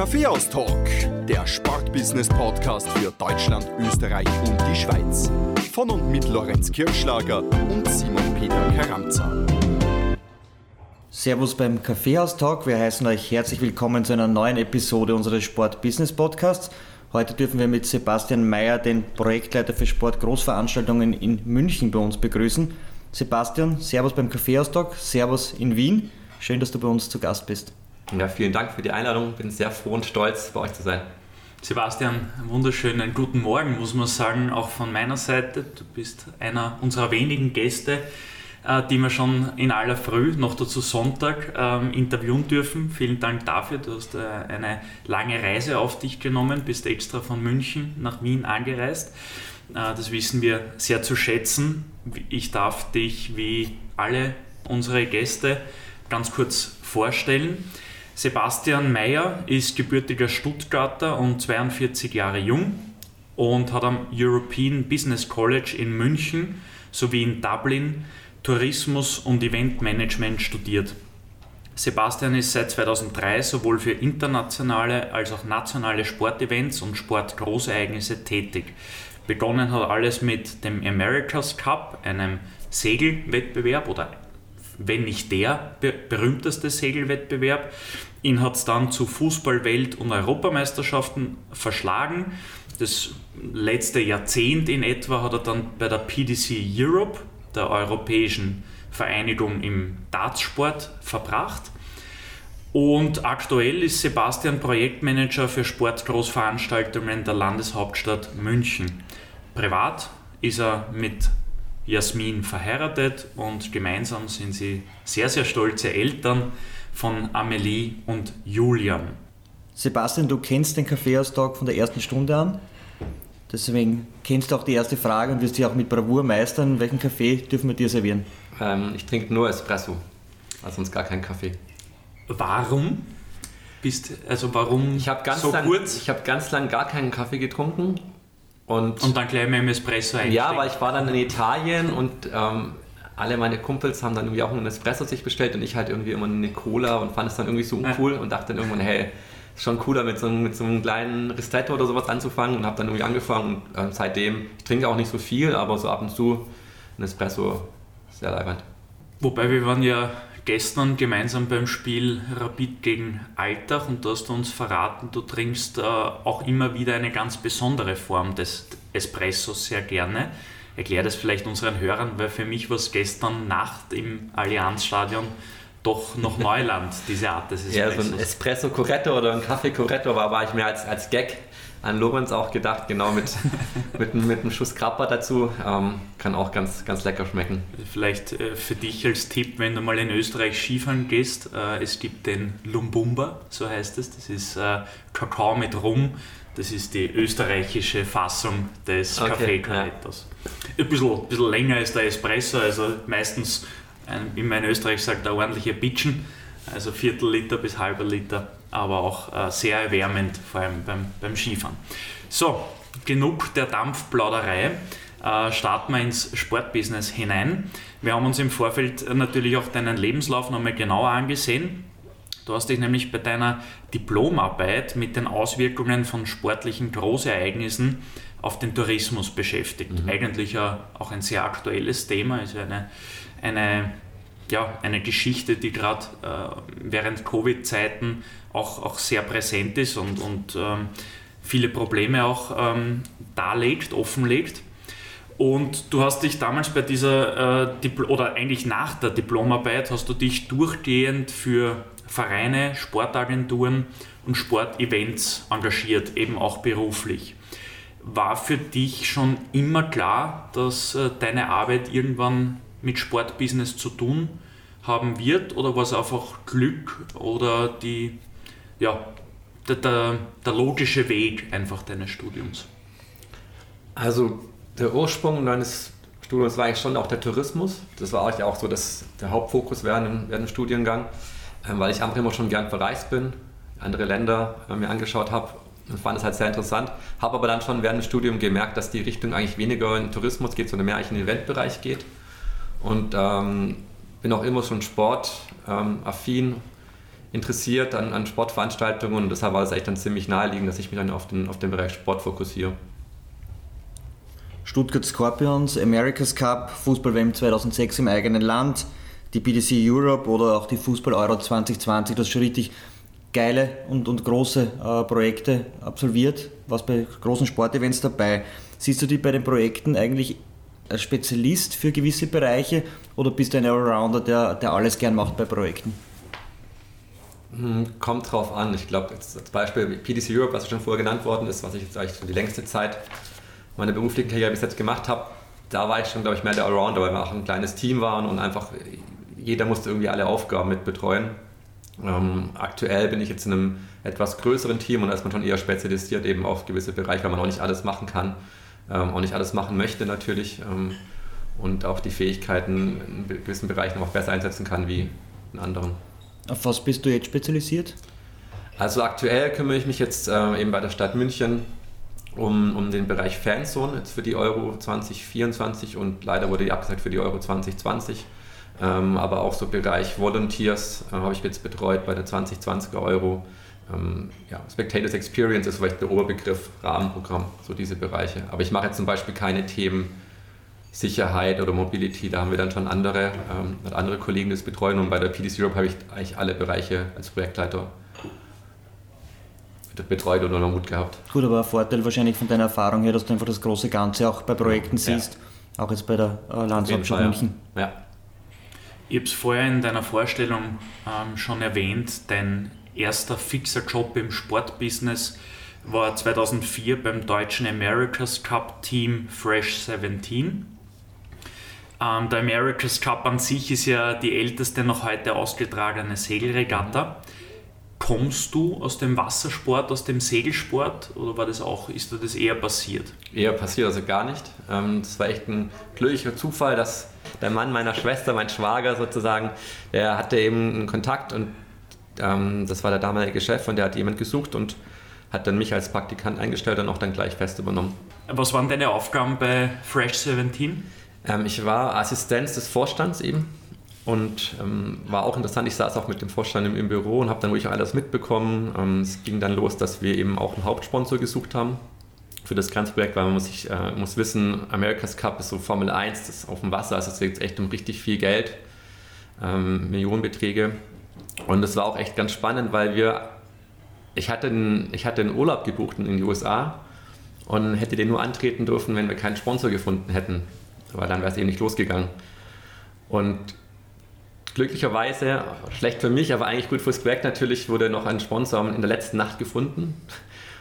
Kaffeehaus-Talk, der Sportbusiness-Podcast für Deutschland, Österreich und die Schweiz. Von und mit Lorenz Kirschlager und Simon Peter Karamza. Servus beim Kaffeehaus-Talk. Wir heißen euch herzlich willkommen zu einer neuen Episode unseres Sport-Business-Podcasts. Heute dürfen wir mit Sebastian Mayer, den Projektleiter für Sport-Großveranstaltungen in München, bei uns begrüßen. Sebastian, Servus beim Kaffeehaus-Talk, Servus in Wien. Schön, dass du bei uns zu Gast bist. Ja, vielen Dank für die Einladung. Bin sehr froh und stolz, bei euch zu sein. Sebastian, wunderschönen guten Morgen, muss man sagen, auch von meiner Seite. Du bist einer unserer wenigen Gäste, äh, die wir schon in aller Früh, noch dazu Sonntag, ähm, interviewen dürfen. Vielen Dank dafür. Du hast äh, eine lange Reise auf dich genommen, bist extra von München nach Wien angereist. Äh, das wissen wir sehr zu schätzen. Ich darf dich wie alle unsere Gäste ganz kurz vorstellen. Sebastian Meyer ist gebürtiger Stuttgarter und 42 Jahre jung und hat am European Business College in München sowie in Dublin Tourismus und Eventmanagement studiert. Sebastian ist seit 2003 sowohl für internationale als auch nationale Sportevents und Sportgroßereignisse tätig. Begonnen hat alles mit dem America's Cup, einem Segelwettbewerb oder wenn nicht der berühmteste Segelwettbewerb. Ihn hat es dann zu Fußball-Welt- und Europameisterschaften verschlagen. Das letzte Jahrzehnt in etwa hat er dann bei der PDC Europe, der Europäischen Vereinigung im Dartsport, verbracht. Und aktuell ist Sebastian Projektmanager für Sportgroßveranstaltungen der Landeshauptstadt München. Privat ist er mit Jasmin verheiratet und gemeinsam sind sie sehr, sehr stolze Eltern von Amelie und Julian. Sebastian, du kennst den Kaffeehaustag von der ersten Stunde an. Deswegen kennst du auch die erste Frage und wirst sie auch mit Bravour meistern. Welchen Kaffee dürfen wir dir servieren? Ähm, ich trinke nur Espresso, also sonst gar keinen Kaffee. Warum? Bist, also warum ich ganz so lang, kurz? Ich habe ganz lange gar keinen Kaffee getrunken und, und dann gleich mit dem Espresso einsteigen. Ja, weil ich war dann in Italien und ähm, alle meine Kumpels haben dann irgendwie auch einen Espresso sich bestellt und ich halt irgendwie immer eine Cola und fand es dann irgendwie so uncool und dachte dann irgendwann, hey, ist schon cooler mit so, mit so einem kleinen Ristretto oder sowas anzufangen und habe dann irgendwie angefangen und äh, seitdem, ich trinke auch nicht so viel, aber so ab und zu ein Espresso sehr leibend. Wobei wir waren ja gestern gemeinsam beim Spiel Rapid gegen Alltag und du hast uns verraten, du trinkst äh, auch immer wieder eine ganz besondere Form des Espressos sehr gerne. Erklär das vielleicht unseren Hörern, weil für mich war es gestern Nacht im Allianzstadion doch noch Neuland, diese Art des Espressos. Ja, so ein Espresso Corretto oder ein Kaffee Corretto war, war ich mehr als, als Gag an Lorenz auch gedacht, genau mit, mit, mit einem Schuss Krabber dazu. Ähm, kann auch ganz, ganz lecker schmecken. Vielleicht äh, für dich als Tipp, wenn du mal in Österreich Skifahren gehst, äh, es gibt den Lumbumba, so heißt es. Das ist äh, Kakao mit Rum. Das ist die österreichische Fassung des okay, Kaffee Correttos. Ja. Ein bisschen, bisschen länger als der Espresso, also meistens, wie man in Österreich sagt, der ordentliche Bitchen, also Viertel Liter bis halber Liter aber auch äh, sehr erwärmend, vor allem beim, beim Skifahren. So, genug der Dampfplauderei. Äh, starten wir ins Sportbusiness hinein. Wir haben uns im Vorfeld natürlich auch deinen Lebenslauf nochmal genauer angesehen. Du hast dich nämlich bei deiner Diplomarbeit mit den Auswirkungen von sportlichen Großereignissen auf den Tourismus beschäftigt. Mhm. Eigentlich auch ein sehr aktuelles Thema, ist also eine, eine ja, eine Geschichte, die gerade äh, während Covid-Zeiten auch, auch sehr präsent ist und, und ähm, viele Probleme auch ähm, darlegt, offenlegt. Und du hast dich damals bei dieser, äh, oder eigentlich nach der Diplomarbeit, hast du dich durchgehend für Vereine, Sportagenturen und Sportevents engagiert, eben auch beruflich. War für dich schon immer klar, dass äh, deine Arbeit irgendwann mit Sportbusiness zu tun haben wird oder war es einfach Glück oder die, ja, der, der, der logische Weg einfach deines Studiums? Also der Ursprung meines Studiums war eigentlich schon auch der Tourismus. Das war eigentlich auch so das, der Hauptfokus während, während dem Studiengang, weil ich einfach immer schon gern verreist bin, andere Länder äh, mir angeschaut habe und fand es halt sehr interessant. Habe aber dann schon während dem Studium gemerkt, dass die Richtung eigentlich weniger in Tourismus geht, sondern mehr eigentlich in den Eventbereich geht. Und ähm, bin auch immer schon sportaffin. Ähm, interessiert an, an Sportveranstaltungen und deshalb war es echt dann ziemlich naheliegend, dass ich mich dann auf den, auf den Bereich Sport fokussiere. Stuttgart Scorpions, America's Cup, Fußball-WM 2006 im eigenen Land, die BDC Europe oder auch die Fußball-Euro 2020, das schon richtig geile und, und große äh, Projekte absolviert, was bei großen Sportevents dabei. Siehst du dich bei den Projekten eigentlich als Spezialist für gewisse Bereiche oder bist du ein Allrounder, der, der alles gern macht bei Projekten? Hm, kommt drauf an. Ich glaube, als Beispiel PDC Europe, was schon vorher genannt worden ist, was ich jetzt eigentlich die längste Zeit meiner beruflichen Karriere bis jetzt gemacht habe, da war ich schon, glaube ich, mehr der Allrounder, weil wir auch ein kleines Team waren und einfach jeder musste irgendwie alle Aufgaben mit betreuen. Ähm, aktuell bin ich jetzt in einem etwas größeren Team und da ist man schon eher spezialisiert eben auf gewisse Bereiche, weil man auch nicht alles machen kann, ähm, auch nicht alles machen möchte natürlich ähm, und auch die Fähigkeiten in gewissen Bereichen auch besser einsetzen kann wie in anderen. Auf was bist du jetzt spezialisiert? Also aktuell kümmere ich mich jetzt äh, eben bei der Stadt München um, um den Bereich Fanzone jetzt für die Euro 2024 und leider wurde die abgesagt für die Euro 2020. Ähm, aber auch so Bereich Volunteers äh, habe ich jetzt betreut bei der 2020er Euro. Ähm, ja, Spectators Experience ist vielleicht der Oberbegriff, Rahmenprogramm, so diese Bereiche. Aber ich mache jetzt zum Beispiel keine Themen Sicherheit oder Mobility, da haben wir dann schon andere, ähm, andere Kollegen, die das betreuen und bei der PDC Europe habe ich eigentlich alle Bereiche als Projektleiter betreut oder noch Mut gehabt. Gut, aber ein Vorteil wahrscheinlich von deiner Erfahrung her, dass du einfach das große Ganze auch bei Projekten ja. siehst, auch jetzt bei der äh, München. Ja. Ich habe es vorher in deiner Vorstellung ähm, schon erwähnt, dein erster fixer Job im Sportbusiness war 2004 beim deutschen America's Cup Team Fresh 17. Ähm, der America's Cup an sich ist ja die älteste noch heute ausgetragene Segelregatta. Kommst du aus dem Wassersport, aus dem Segelsport oder war das auch, ist dir das eher passiert? Eher passiert, also gar nicht. Ähm, das war echt ein glücklicher Zufall, dass der Mann meiner Schwester, mein Schwager sozusagen, der hatte eben einen Kontakt und ähm, das war der damalige Chef und der hat jemand gesucht und hat dann mich als Praktikant eingestellt und auch dann gleich fest übernommen. Was waren deine Aufgaben bei Fresh 17? Ähm, ich war Assistenz des Vorstands eben und ähm, war auch interessant. Ich saß auch mit dem Vorstand im, im Büro und habe dann wirklich alles mitbekommen. Ähm, es ging dann los, dass wir eben auch einen Hauptsponsor gesucht haben für das ganze Projekt, weil man muss, sich, äh, muss wissen, America's Cup ist so Formel 1, das ist auf dem Wasser, also es geht echt um richtig viel Geld, ähm, Millionenbeträge. Und es war auch echt ganz spannend, weil wir, ich hatte einen, ich hatte einen Urlaub gebucht in die USA und hätte den nur antreten dürfen, wenn wir keinen Sponsor gefunden hätten, weil dann wäre es eben nicht losgegangen. Und glücklicherweise, schlecht für mich, aber eigentlich gut fürs Projekt natürlich, wurde noch ein Sponsor in der letzten Nacht gefunden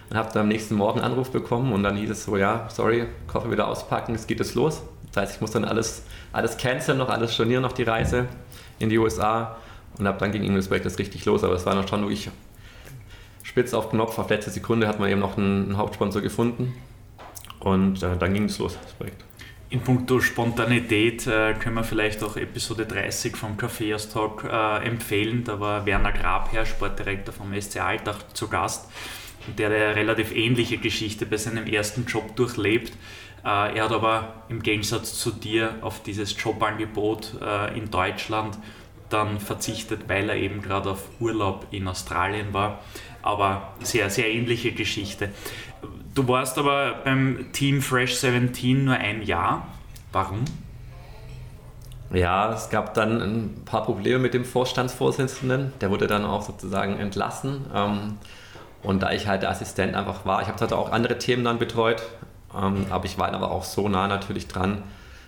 und habe dann am nächsten Morgen einen Anruf bekommen und dann hieß es so, ja, sorry, Koffer wieder auspacken, es geht jetzt los. Das heißt, ich muss dann alles, alles canceln, noch alles stornieren, noch die Reise in die USA und ab dann das Projekt das richtig los, aber es war noch schon wirklich spitz auf Knopf, auf letzte Sekunde hat man eben noch einen, einen Hauptsponsor gefunden und äh, dann ging es los, das Projekt. In puncto Spontanität äh, können wir vielleicht auch Episode 30 vom Kaffeehaus Talk äh, empfehlen. Da war Werner Grabherr, Sportdirektor vom SC Alltag, zu Gast der eine relativ ähnliche Geschichte bei seinem ersten Job durchlebt. Äh, er hat aber im Gegensatz zu dir auf dieses Jobangebot äh, in Deutschland dann verzichtet, weil er eben gerade auf Urlaub in Australien war. Aber sehr, sehr ähnliche Geschichte. Du warst aber beim Team Fresh 17 nur ein Jahr. Warum? Ja, es gab dann ein paar Probleme mit dem Vorstandsvorsitzenden. Der wurde dann auch sozusagen entlassen. Ähm, und da ich halt der Assistent einfach war, ich habe halt auch andere Themen dann betreut, ähm, aber ich war halt aber auch so nah natürlich dran,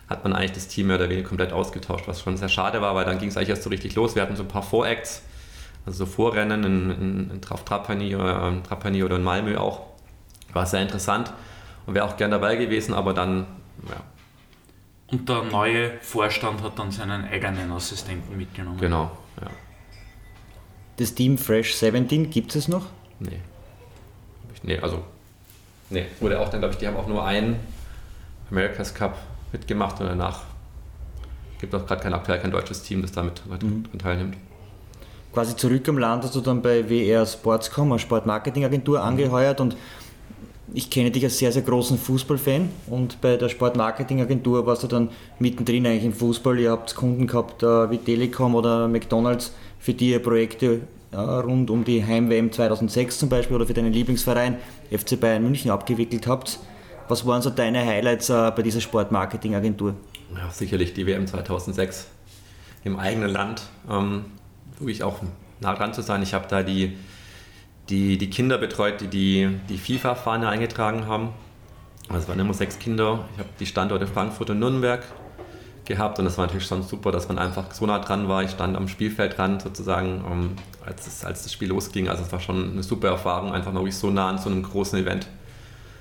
hat man eigentlich das Team mehr oder weniger komplett ausgetauscht, was schon sehr schade war, weil dann ging es eigentlich erst so richtig los. Wir hatten so ein paar Voracts, also so Vorrennen in, in, in Trapani, oder, ähm, Trapani oder in Malmö auch. War sehr interessant und wäre auch gern dabei gewesen, aber dann, ja. Und der neue Vorstand hat dann seinen eigenen Assistenten mitgenommen. Genau, ja. Das Team Fresh 17 gibt es noch? Nee. Nee, also. Nee, wurde auch dann, glaube ich, die haben auch nur einen America's Cup mitgemacht und danach gibt es auch gerade kein aktuell kein deutsches Team, das damit mhm. teilnimmt. Quasi zurück im Land hast du dann bei WR Sportscom, eine Sportmarketingagentur, angeheuert und ich kenne dich als sehr, sehr großen Fußballfan und bei der Sportmarketingagentur warst du dann mittendrin eigentlich im Fußball. Ihr habt Kunden gehabt äh, wie Telekom oder McDonalds, für die ihr Projekte äh, rund um die Heim-WM 2006 zum Beispiel oder für deinen Lieblingsverein FC Bayern München abgewickelt habt. Was waren so deine Highlights äh, bei dieser Sportmarketingagentur? Ja, sicherlich die WM 2006 im eigenen Land. Ähm, wirklich auch nah dran zu sein. Ich habe da die, die, die Kinder betreut, die die, die FIFA-Fahne eingetragen haben. Also es waren immer sechs Kinder. Ich habe die Standorte Frankfurt und Nürnberg gehabt und es war natürlich schon super, dass man einfach so nah dran war. Ich stand am Spielfeld dran sozusagen, um, ähm, als, es, als das Spiel losging. Also es war schon eine super Erfahrung, einfach mal wirklich so nah an so einem großen Event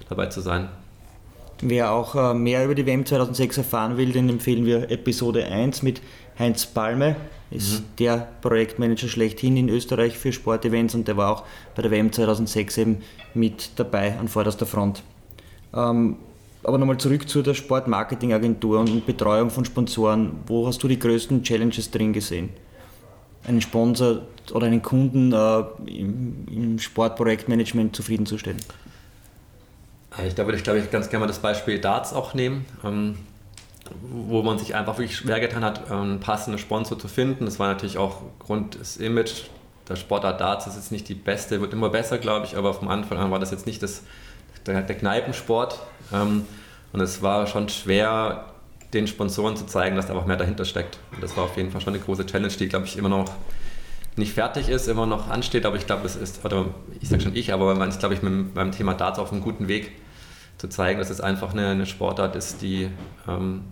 dabei zu sein. Wer auch äh, mehr über die WM 2006 erfahren will, den empfehlen wir Episode 1 mit Heinz Palme. Ist mhm. der Projektmanager schlechthin in Österreich für Sportevents und der war auch bei der WM 2006 eben mit dabei an vorderster Front. Ähm, aber nochmal zurück zu der Sportmarketingagentur und Betreuung von Sponsoren. Wo hast du die größten Challenges drin gesehen? Einen Sponsor oder einen Kunden äh, im, im Sportprojektmanagement zufriedenzustellen? Ich glaube, ich glaube, ich ganz gerne mal das Beispiel Darts auch nehmen, ähm, wo man sich einfach wirklich schwer getan hat, einen ähm, passenden Sponsor zu finden. Das war natürlich auch Grund des Image. Der Sportart Darts ist jetzt nicht die beste, wird immer besser, glaube ich, aber vom Anfang an war das jetzt nicht das, der, Kneipensport. Ähm, und es war schon schwer, den Sponsoren zu zeigen, dass da einfach mehr dahinter steckt. Und das war auf jeden Fall schon eine große Challenge, die, glaube ich, immer noch nicht fertig ist, immer noch ansteht, aber ich glaube, es ist, oder ich sage schon ich, aber man ist, glaube ich, mit, beim Thema Darts auf einem guten Weg zu zeigen, dass es einfach eine, eine Sportart ist, die ähm,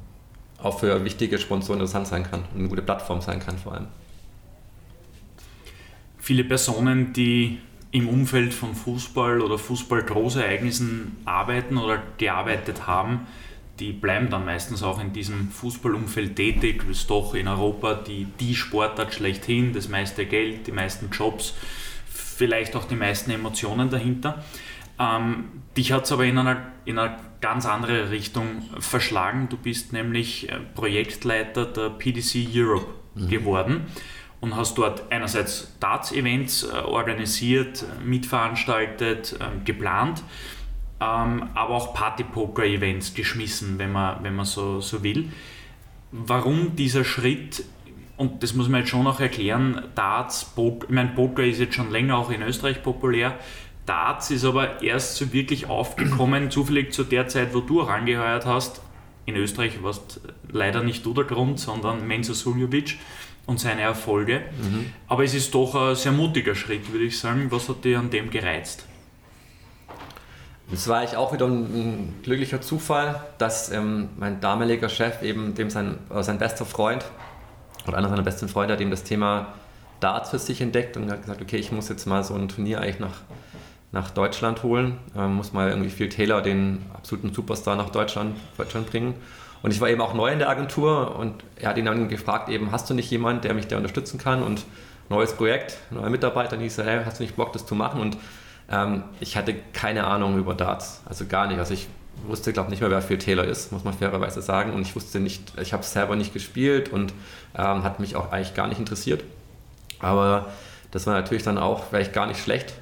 auch für wichtige Sponsoren interessant sein kann und eine gute Plattform sein kann vor allem. Viele Personen, die im Umfeld von Fußball oder Fußball-Großereignissen arbeiten oder gearbeitet haben, die bleiben dann meistens auch in diesem Fußballumfeld tätig, das ist doch in Europa die, die Sportart schlechthin, das meiste Geld, die meisten Jobs, vielleicht auch die meisten Emotionen dahinter. Ähm, dich hat es aber in einer, in eine ganz andere Richtung verschlagen. Du bist nämlich äh, Projektleiter der PDC Europe mhm. geworden und hast dort einerseits Darts-Events äh, organisiert, mitveranstaltet, äh, geplant ähm, aber auch Party-Poker-Events geschmissen, wenn man, wenn man so, so will. Warum dieser Schritt, und das muss man jetzt schon noch erklären, Darts, Poker, ich meine, Poker ist jetzt schon länger auch in Österreich populär, Darts ist aber erst so wirklich aufgekommen, zufällig zu der Zeit, wo du auch angeheuert hast. In Österreich warst leider nicht du der Grund, sondern Menzo Suljovic und seine Erfolge. Mhm. Aber es ist doch ein sehr mutiger Schritt, würde ich sagen. Was hat dir an dem gereizt? Es war ich auch wieder ein, ein, glücklicher Zufall, dass ähm, mein damaliger Chef eben dem sein, äh, sein bester Freund oder einer seiner besten Freunde hat eben das Thema Darts für sich entdeckt und hat gesagt, okay, ich muss jetzt mal so ein Turnier eigentlich nach, nach Deutschland holen, ähm, muss mal irgendwie Phil Taylor, den absoluten Superstar, nach Deutschland, Deutschland bringen. Und ich war eben auch neu in der Agentur und er hat ihn dann gefragt, eben, hast du nicht jemanden, der mich da unterstützen kann und neues Projekt, neuer Mitarbeiter, und ich so, hey, hast du nicht Bock, das zu machen? Und ähm, ich hatte keine Ahnung über Darts, also gar nicht. Also ich wusste, glaube ich, nicht mehr, wer Phil Taylor ist, muss man fairerweise sagen. Und ich wusste nicht, ich habe selber nicht gespielt und ähm, hat mich auch eigentlich gar nicht interessiert. Aber das war natürlich dann auch vielleicht gar nicht schlecht,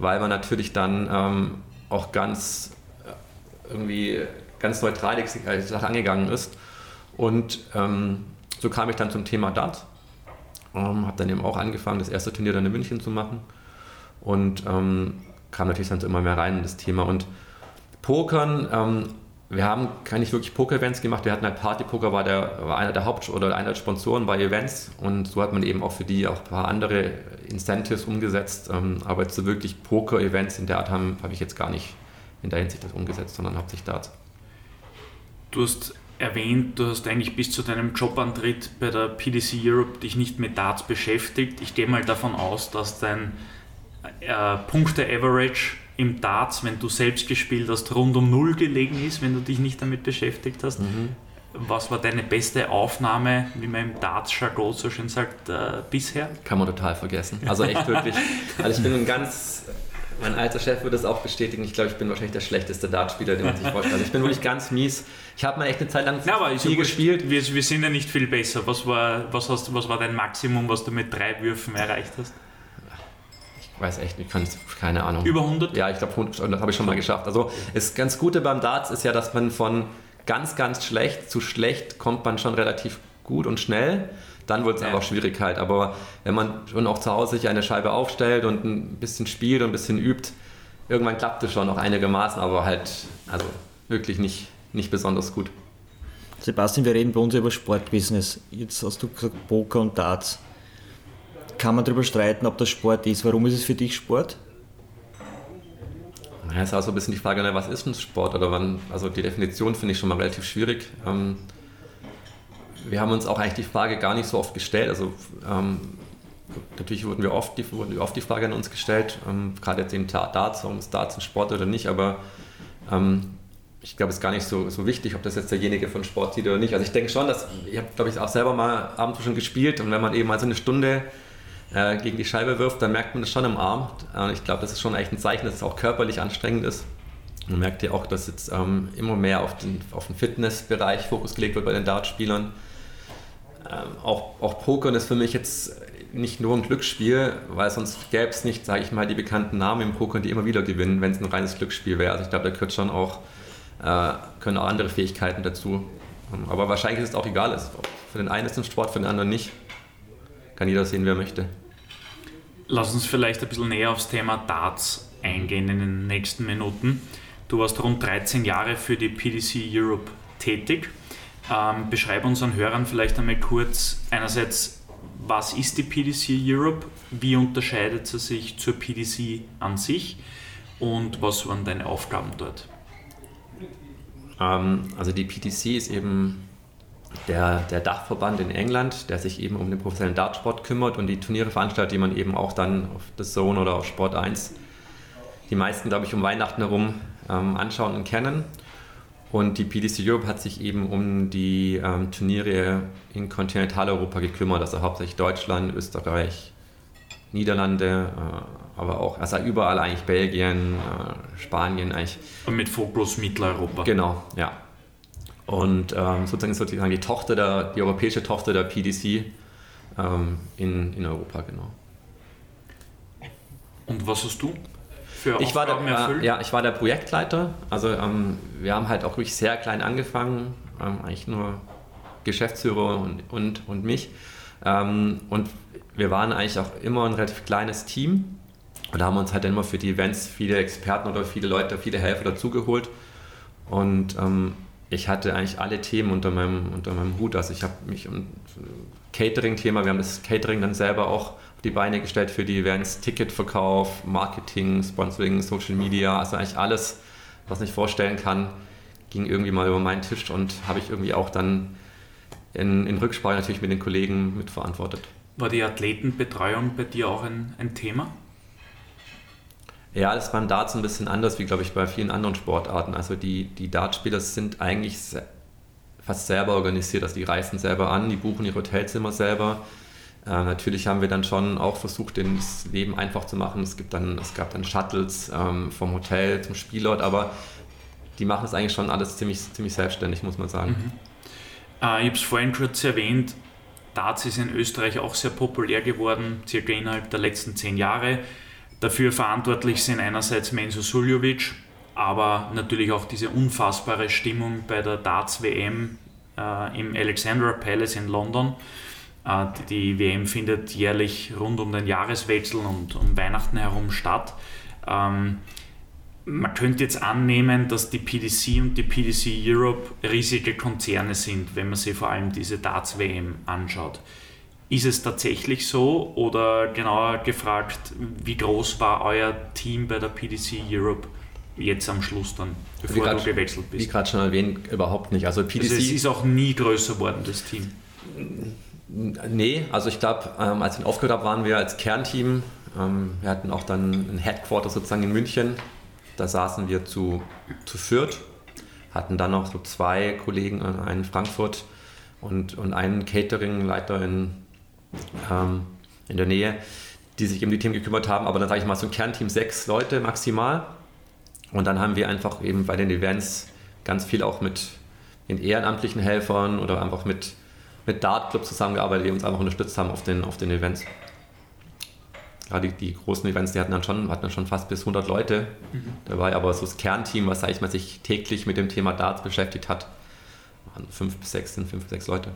weil man natürlich dann ähm, auch ganz äh, irgendwie ganz neutral die Sache angegangen ist. Und ähm, so kam ich dann zum Thema Darts. Ähm, habe dann eben auch angefangen, das erste Turnier dann in München zu machen und ähm, kam natürlich dann immer mehr rein in das Thema. Und Pokern, ähm, wir haben nicht wirklich Poker-Events gemacht, wir hatten halt Party-Poker, war, war einer der Haupt- oder einer der Sponsoren bei Events und so hat man eben auch für die auch ein paar andere Incentives umgesetzt, ähm, aber jetzt so wirklich Poker-Events in der Art habe hab ich jetzt gar nicht in der Hinsicht das umgesetzt, sondern hauptsächlich Darts. Du hast erwähnt, du hast eigentlich bis zu deinem Jobantritt bei der PDC Europe dich nicht mit Darts beschäftigt. Ich gehe mal davon aus, dass dein äh, Punkte-Average im Darts, wenn du selbst gespielt hast, rund um Null gelegen ist, wenn du dich nicht damit beschäftigt hast. Mhm. Was war deine beste Aufnahme, wie man im Darts-Jargon so schön sagt, äh, bisher? Kann man total vergessen. Also echt wirklich. Also ich bin ein ganz, mein alter Chef würde es auch bestätigen, ich glaube, ich bin wahrscheinlich der schlechteste Dartspieler, den man sich vorstellt. Also ich bin wirklich ganz mies. Ich habe mal echt eine Zeit lang ja, aber viel gespielt. Wir, wir, sind ja nicht viel besser. Was war, was, hast, was war dein Maximum, was du mit drei Würfen erreicht hast? Weiß echt nicht, kann, keine Ahnung. Über 100? Ja, ich glaube 100 habe ich schon mal geschafft. Also das ganz Gute beim Darts ist ja, dass man von ganz, ganz schlecht zu schlecht kommt man schon relativ gut und schnell. dann wird es ja. einfach Schwierigkeit. Aber wenn man schon auch zu Hause sich eine Scheibe aufstellt und ein bisschen spielt und ein bisschen übt, irgendwann klappt es schon noch einigermaßen, aber halt also wirklich nicht, nicht besonders gut. Sebastian, wir reden bei uns über Sportbusiness. Jetzt hast du gesagt Poker und Darts. Kann man darüber streiten, ob das Sport ist? Warum ist es für dich Sport? Ja, ist auch so ein bisschen die Frage, ne, was ist ein Sport oder wann, also die Definition finde ich schon mal relativ schwierig. Ähm, wir haben uns auch eigentlich die Frage gar nicht so oft gestellt. Also ähm, natürlich wurden wir oft die, wurden oft die Frage an uns gestellt, ähm, gerade jetzt im Darts, warum ist Darts ein Sport oder nicht, aber ich glaube, es ist gar nicht so, so wichtig, ob das jetzt derjenige von Sport sieht oder nicht. Also ich denke schon, dass, ich habe glaube ich auch selber mal abends schon gespielt und wenn man eben mal so eine Stunde äh, gegen die Scheibe wirft, dann merkt man das schon im Arm. Ich glaube, das ist schon echt ein Zeichen, dass es auch körperlich anstrengend ist. Man merkt ja auch, dass jetzt ähm, immer mehr auf den, auf den Fitnessbereich Fokus gelegt wird bei den Dartspielern. Ähm, auch, auch Pokern ist für mich jetzt nicht nur ein Glücksspiel, weil sonst gäbe es nicht, sage ich mal, die bekannten Namen im Pokern, die immer wieder gewinnen, wenn es ein reines Glücksspiel wäre. Also ich glaube, da gehört schon auch, äh, können auch andere Fähigkeiten dazu. Ähm, aber wahrscheinlich ist es auch egal. Für den einen ist es ein Sport, für den anderen nicht. Kann jeder sehen, wer möchte. Lass uns vielleicht ein bisschen näher aufs Thema Darts eingehen in den nächsten Minuten. Du warst rund 13 Jahre für die PDC Europe tätig. Ähm, beschreib unseren Hörern vielleicht einmal kurz einerseits, was ist die PDC Europe, wie unterscheidet sie sich zur PDC an sich und was waren deine Aufgaben dort? Ähm, also die PDC ist eben der, der Dachverband in England, der sich eben um den professionellen Dartsport kümmert und die Turniere veranstaltet, die man eben auch dann auf The Zone oder auf Sport 1 die meisten, glaube ich, um Weihnachten herum ähm, anschauen und kennen. Und die PDC Europe hat sich eben um die ähm, Turniere in Kontinentaleuropa gekümmert, also hauptsächlich Deutschland, Österreich, Niederlande, äh, aber auch, also überall eigentlich Belgien, äh, Spanien eigentlich. Und mit Fokus Mitteleuropa. Genau, ja. Und ähm, sozusagen sozusagen die Tochter der, die europäische Tochter der PDC ähm, in, in Europa, genau. Und was hast du für ich war der, äh, Ja, ich war der Projektleiter. Also ähm, wir haben halt auch wirklich sehr klein angefangen, ähm, eigentlich nur Geschäftsführer und, und, und mich. Ähm, und wir waren eigentlich auch immer ein relativ kleines Team und da haben uns halt immer für die Events viele Experten oder viele Leute, viele Helfer dazugeholt. Und ähm, ich hatte eigentlich alle Themen unter meinem, unter meinem Hut. Also ich habe mich um Catering-Thema, wir haben das Catering dann selber auch die Beine gestellt für die Events, Ticketverkauf, Marketing, Sponsoring, Social Media, also eigentlich alles, was ich vorstellen kann, ging irgendwie mal über meinen Tisch und habe ich irgendwie auch dann in, in Rücksprache natürlich mit den Kollegen mitverantwortet. War die Athletenbetreuung bei dir auch ein, ein Thema? Ja, das ist beim Darts ein bisschen anders, wie glaube ich bei vielen anderen Sportarten. Also die, die Dartspieler sind eigentlich fast selber organisiert. Also die reisen selber an, die buchen ihre Hotelzimmer selber, äh, natürlich haben wir dann schon auch versucht, das Leben einfach zu machen. Es, gibt dann, es gab dann Shuttles ähm, vom Hotel zum Spielort, aber die machen es eigentlich schon alles ziemlich, ziemlich selbstständig, muss man sagen. Mhm. Äh, ich habe es vorhin kurz erwähnt, Darts ist in Österreich auch sehr populär geworden, circa innerhalb der letzten zehn Jahre. Dafür verantwortlich sind einerseits Menzo Suljovic, aber natürlich auch diese unfassbare Stimmung bei der Darts WM äh, im Alexandra Palace in London. Äh, die WM findet jährlich rund um den Jahreswechsel und um Weihnachten herum statt. Ähm, man könnte jetzt annehmen, dass die PDC und die PDC Europe riesige Konzerne sind, wenn man sich vor allem diese Darts-WM anschaut. Ist es tatsächlich so oder genauer gefragt, wie groß war euer Team bei der PDC Europe jetzt am Schluss dann, bevor grad, du gewechselt bist? Wie gerade schon erwähnt, überhaupt nicht. Also, PDC also es ist auch nie größer geworden, das Team. Nee, also ich glaube, ähm, als ich aufgehört habe, waren wir als Kernteam. Ähm, wir hatten auch dann ein Headquarter sozusagen in München. Da saßen wir zu, zu Fürth, hatten dann noch so zwei Kollegen, äh, einen in Frankfurt und, und einen Catering-Leiter in, ähm, in der Nähe, die sich um die Themen gekümmert haben. Aber dann sage ich mal so ein Kernteam sechs Leute maximal. Und dann haben wir einfach eben bei den Events ganz viel auch mit, mit ehrenamtlichen Helfern oder einfach mit mit Dart Club zusammengearbeitet, die uns einfach unterstützt haben auf den, auf den Events. Gerade die, die großen Events, die hatten dann schon, hatten dann schon fast bis 100 Leute mhm. dabei, aber so das Kernteam, was sag ich mal, sich täglich mit dem Thema Darts beschäftigt hat, waren fünf bis sechs, sind fünf bis sechs Leute.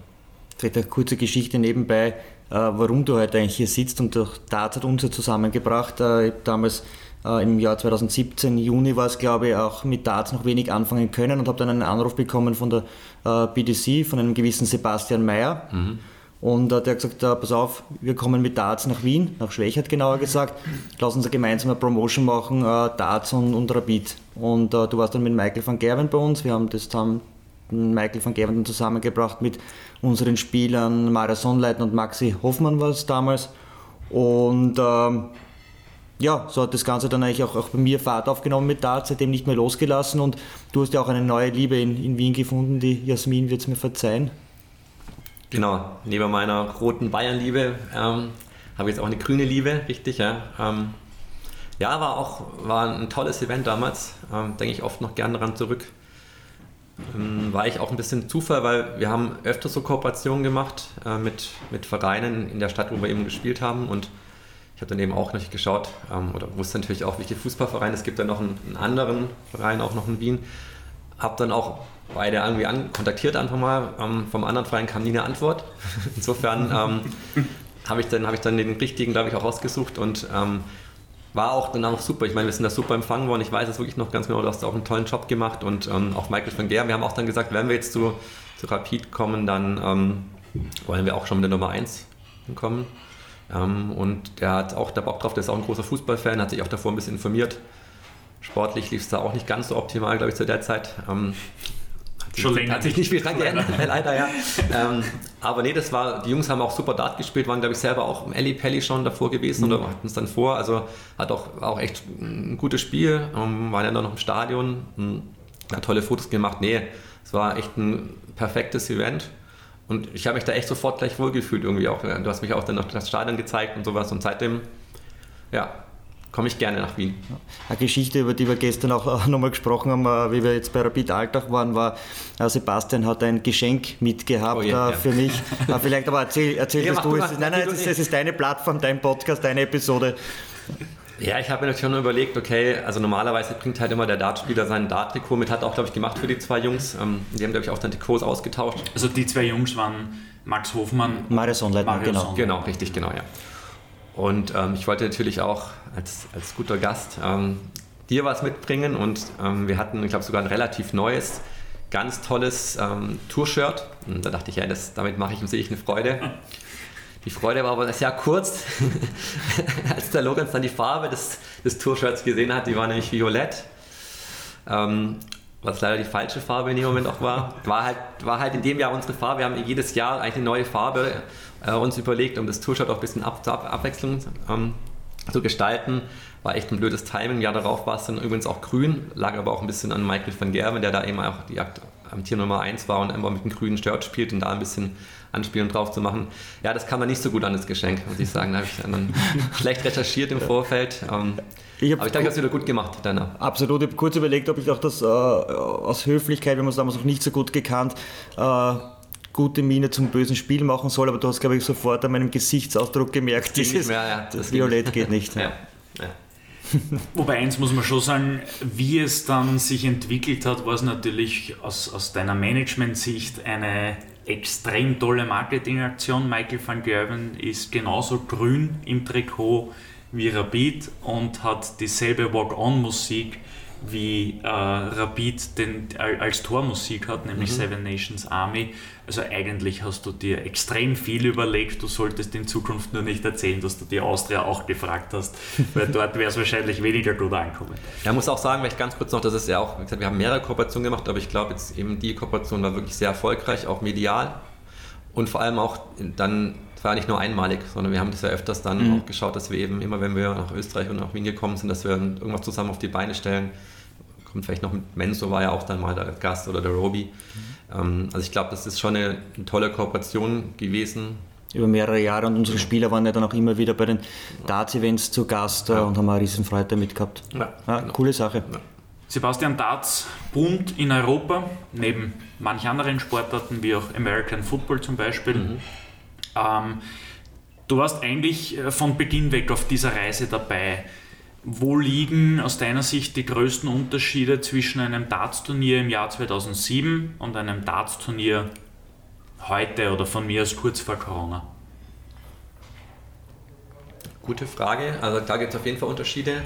vielleicht eine kurze Geschichte nebenbei, warum du heute eigentlich hier sitzt und Darts hat uns ja zusammengebracht. Äh, ich habe damals äh, im Jahr 2017, Juni war es glaube ich, auch mit Darts noch wenig anfangen können und habe dann einen Anruf bekommen von der äh, BDC, von einem gewissen Sebastian Mayer. Mhm. Und äh, der hat gesagt, äh, pass auf, wir kommen mit Darts nach Wien, nach Schwächert genauer gesagt, lass uns eine gemeinsame Promotion machen, äh, Darts und, und Rapid. Und äh, du warst dann mit Michael van Gerwen bei uns, wir haben das zusammen Michael van Gerwen zusammengebracht mit unseren Spielern Mara Sonnleitner und Maxi Hoffmann war es damals. Und ähm, ja, so hat das Ganze dann eigentlich auch, auch bei mir Fahrt aufgenommen mit Darts, seitdem nicht mehr losgelassen und du hast ja auch eine neue Liebe in, in Wien gefunden, die Jasmin wird es mir verzeihen. Genau, neben meiner roten Bayern-Liebe ähm, habe ich jetzt auch eine grüne Liebe, richtig, ja. Ähm, ja, war auch war ein tolles Event damals, ähm, denke ich oft noch gern daran zurück. Ähm, war ich auch ein bisschen Zufall, weil wir haben öfter so Kooperationen gemacht äh, mit, mit Vereinen in der Stadt, wo wir eben gespielt haben und ich habe dann eben auch natürlich geschaut ähm, oder wusste natürlich auch, welche Fußballvereine. Es gibt dann noch einen, einen anderen Verein, auch noch in Wien. Habe dann auch beide irgendwie an, kontaktiert einfach mal. Ähm, vom anderen Verein kam nie eine Antwort. Insofern ähm, habe ich, dann, hab ich dann den richtigen, glaube ich, auch rausgesucht und ähm, war auch danach super. Ich meine, wir sind da super empfangen worden. Ich weiß es wirklich noch ganz genau, du hast auch einen tollen Job gemacht und ähm, auch Michael van Geer. Wir haben auch dann gesagt, wenn wir jetzt zu, zu Rapid kommen, dann ähm, wollen wir auch schon mit der Nummer 1 kommen. Ähm, und der hat auch da Bock drauf, der ist auch ein großer Fußballfan, hat sich auch davor ein bisschen informiert. Sportlich lief es da auch nicht ganz so optimal, glaube ich, zu der Zeit. Schon länger. Hat sich nicht viel dran geändert, leider, ja. ähm, aber nee, das war, die Jungs haben auch super Dart gespielt, waren, glaube ich, selber auch im Ellie Pelli schon davor gewesen mhm. oder hatten es dann vor. Also hat auch, auch echt ein gutes Spiel, ähm, waren ja noch im Stadion, hm, hat tolle Fotos gemacht. Nee, es war echt ein perfektes Event. Und ich habe mich da echt sofort gleich wohlgefühlt irgendwie auch. Du hast mich auch dann noch das Stadion gezeigt und sowas und seitdem, ja, komme ich gerne nach Wien. Eine Geschichte, über die wir gestern auch nochmal gesprochen haben, äh, wie wir jetzt bei Rapid Alltag waren, war, äh, Sebastian hat ein Geschenk mitgehabt oh, yeah, ja. für mich. Vielleicht aber erzähl, erzähl ja, das du. Es, nein, nein, es ist, ist deine Plattform, dein Podcast, deine Episode. Ja, ich habe mir natürlich schon überlegt, okay, also normalerweise bringt halt immer der Dartspieler sein Dart-Trikot mit, hat auch, glaube ich, gemacht für die zwei Jungs. Ähm, die haben, glaube ich, auch dann Trikots ausgetauscht. Also die zwei Jungs waren Max Hofmann. Marius Onleitner, genau. Genau, richtig, genau, ja. Und ähm, ich wollte natürlich auch als, als guter Gast ähm, dir was mitbringen und ähm, wir hatten, ich glaube, sogar ein relativ neues, ganz tolles ähm, Tour-Shirt. Und da dachte ich, ja, das, damit mache ich ihm sicher eine Freude. Die Freude war aber sehr kurz, als der Lorenz dann die Farbe des, des Tour-Shirts gesehen hat, die war nämlich violett. Ähm, was leider die falsche Farbe in dem Moment auch war. War halt, war halt in dem Jahr unsere Farbe. Wir haben jedes Jahr eigentlich eine neue Farbe äh, uns überlegt, um das Tour-Shirt auch ein bisschen ab, ab, Abwechslung ähm, zu gestalten. War echt ein blödes Timing. Ja, darauf war es dann übrigens auch grün, lag aber auch ein bisschen an Michael van Gerwen, der da eben auch die Tier Nummer 1 war und immer mit einem grünen Shirt spielt und da ein bisschen Anspielung drauf zu machen. Ja, das kam dann nicht so gut an das Geschenk, muss ich sagen. Da habe ich dann schlecht recherchiert im Vorfeld. Ähm, ich aber ich denke, ich habe es wieder gut gemacht danach. Absolut. Ich habe kurz überlegt, ob ich auch das äh, aus Höflichkeit, wenn man es damals noch nicht so gut gekannt, äh, gute Miene zum bösen Spiel machen soll, aber du hast, glaube ich, sofort an meinem Gesichtsausdruck gemerkt, dieses, mehr, ja. das, das Violett geht nicht. Ja. Ja. Wobei eins muss man schon sagen, wie es dann sich entwickelt hat, war es natürlich aus, aus deiner Management-Sicht eine extrem tolle Marketingaktion. Michael van Gerwen ist genauso grün im Trikot wie Rapid und hat dieselbe Walk-On-Musik wie äh, Rapid den, als Tormusik hat, nämlich mhm. Seven Nations Army. Also eigentlich hast du dir extrem viel überlegt. Du solltest in Zukunft nur nicht erzählen, dass du die Austria auch gefragt hast, weil dort wäre es wahrscheinlich weniger gut ankommen. Ja, muss auch sagen, vielleicht ganz kurz noch, das ist ja auch, wie gesagt, wir haben mehrere Kooperationen gemacht, aber ich glaube jetzt eben die Kooperation war wirklich sehr erfolgreich, auch medial und vor allem auch dann war nicht nur einmalig, sondern wir haben das ja öfters dann mhm. auch geschaut, dass wir eben immer, wenn wir nach Österreich und nach Wien gekommen sind, dass wir irgendwas zusammen auf die Beine stellen kommt vielleicht noch mit Menso war ja auch dann mal der Gast oder der Robi. Mhm. Ähm, also ich glaube, das ist schon eine, eine, tolle Kooperation gewesen. Über mehrere Jahre und unsere Spieler waren ja dann auch immer wieder bei den Darts-Events zu Gast ja. und haben eine riesen Freude damit gehabt. Ja, ja genau. Coole Sache. Sebastian Darts boomt in Europa, neben manch anderen Sportarten wie auch American Football zum Beispiel. Mhm. Ähm, du warst eigentlich äh, von Beginn weg auf dieser Reise dabei. Wo liegen aus deiner Sicht die größten Unterschiede zwischen einem Darts-Turnier im Jahr 2007 und einem Darts-Turnier heute oder von mir aus kurz vor Corona? Gute Frage. Also da gibt es auf jeden Fall Unterschiede.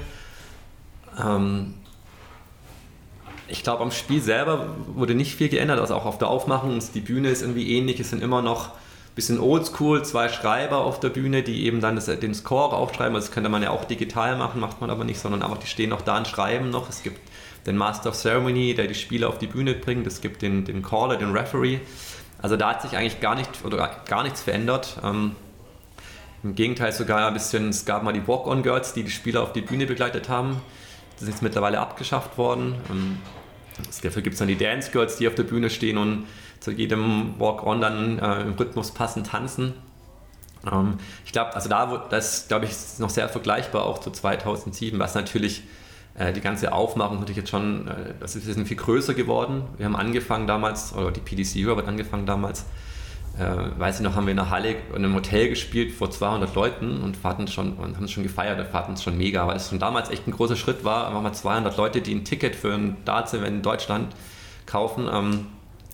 Ähm, ich glaube, am Spiel selber wurde nicht viel geändert, also auch auf der Aufmachung. Die Bühne ist irgendwie ähnlich, es sind immer noch bisschen oldschool, zwei Schreiber auf der Bühne, die eben dann das, den Score aufschreiben. Also das könnte man ja auch digital machen, macht man aber nicht, sondern einfach, die stehen auch da und schreiben noch. Es gibt den Master of Ceremony, der die Spieler auf die Bühne bringt. Es gibt den, den Caller, den Referee. Also da hat sich eigentlich gar, nicht, oder gar nichts verändert. Ähm, Im Gegenteil sogar ein bisschen, es gab mal die Walk-On-Girls, die die Spieler auf die Bühne begleitet haben. Das ist jetzt mittlerweile abgeschafft worden. Ähm, dafür gibt es dann die Dance Girls, die auf der Bühne stehen und zu jedem Walk-On dann äh, im Rhythmus passend tanzen. Ähm, ich glaube, also da, das glaube ich, ist noch sehr vergleichbar auch zu 2007, was natürlich äh, die ganze Aufmachung natürlich jetzt schon, äh, das ist ein viel größer geworden. Wir haben angefangen damals, oder die PDC Europe hat angefangen damals, äh, weiß ich noch, haben wir in einer Halle in einem Hotel gespielt vor 200 Leuten und schon und haben es schon gefeiert, fanden es schon mega, weil es schon damals echt ein großer Schritt war, einfach mal 200 Leute, die ein Ticket für ein Darts-Event in Deutschland kaufen. Ähm,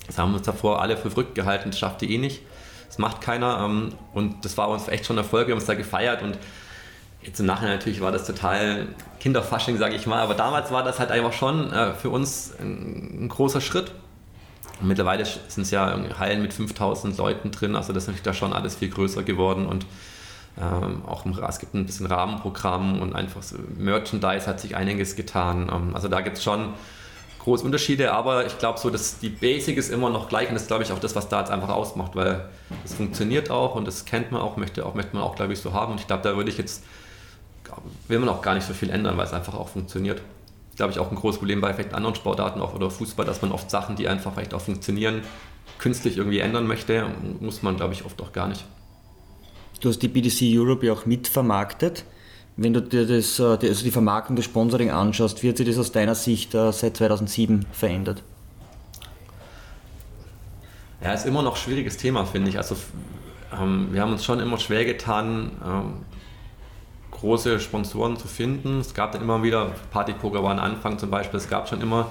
das haben wir uns davor alle für verrückt gehalten, das schafft die eh nicht. Das macht keiner ähm, und das war uns echt schon Erfolg, wir haben uns da gefeiert und Jetzt im Nachhinein natürlich war das total Kinderfasching, sage ich mal, aber damals war das halt einfach schon äh, für uns ein, ein, großer Schritt. Und mittlerweile sind es ja Hallen mit 5000 Leuten drin, also das ist natürlich da schon alles viel größer geworden und ähm, auch im, es gibt ein bisschen Rahmenprogramm und einfach so Merchandise hat sich einiges getan. Ähm, also da gibt es schon große Unterschiede, aber ich glaube so, dass die Basic ist immer noch gleich und das ist glaube ich auch das, was da jetzt einfach ausmacht, weil es funktioniert auch und das kennt man auch, möchte, auch, möchte man auch glaube ich so haben und ich glaube, da würde ich jetzt will man auch gar nicht so viel ändern, weil es einfach auch funktioniert. Glaube ich auch ein großes Problem bei vielleicht anderen Sportarten auch oder Fußball, dass man oft Sachen, die einfach vielleicht auch funktionieren, künstlich irgendwie ändern möchte, muss man glaube ich oft auch gar nicht. Du hast die BDC Europe ja auch mitvermarktet. Wenn du dir das, äh, also die Vermarktung, das Sponsoring anschaust, wie hat sich das aus deiner Sicht äh, seit 2007 verändert? Ja, ist immer noch ein schwieriges Thema, finde ich. Also ähm, wir haben uns schon immer schwer getan, ähm, große Sponsoren zu finden. Es gab dann immer wieder, Partypoker war ein Anfang zum Beispiel, es gab schon immer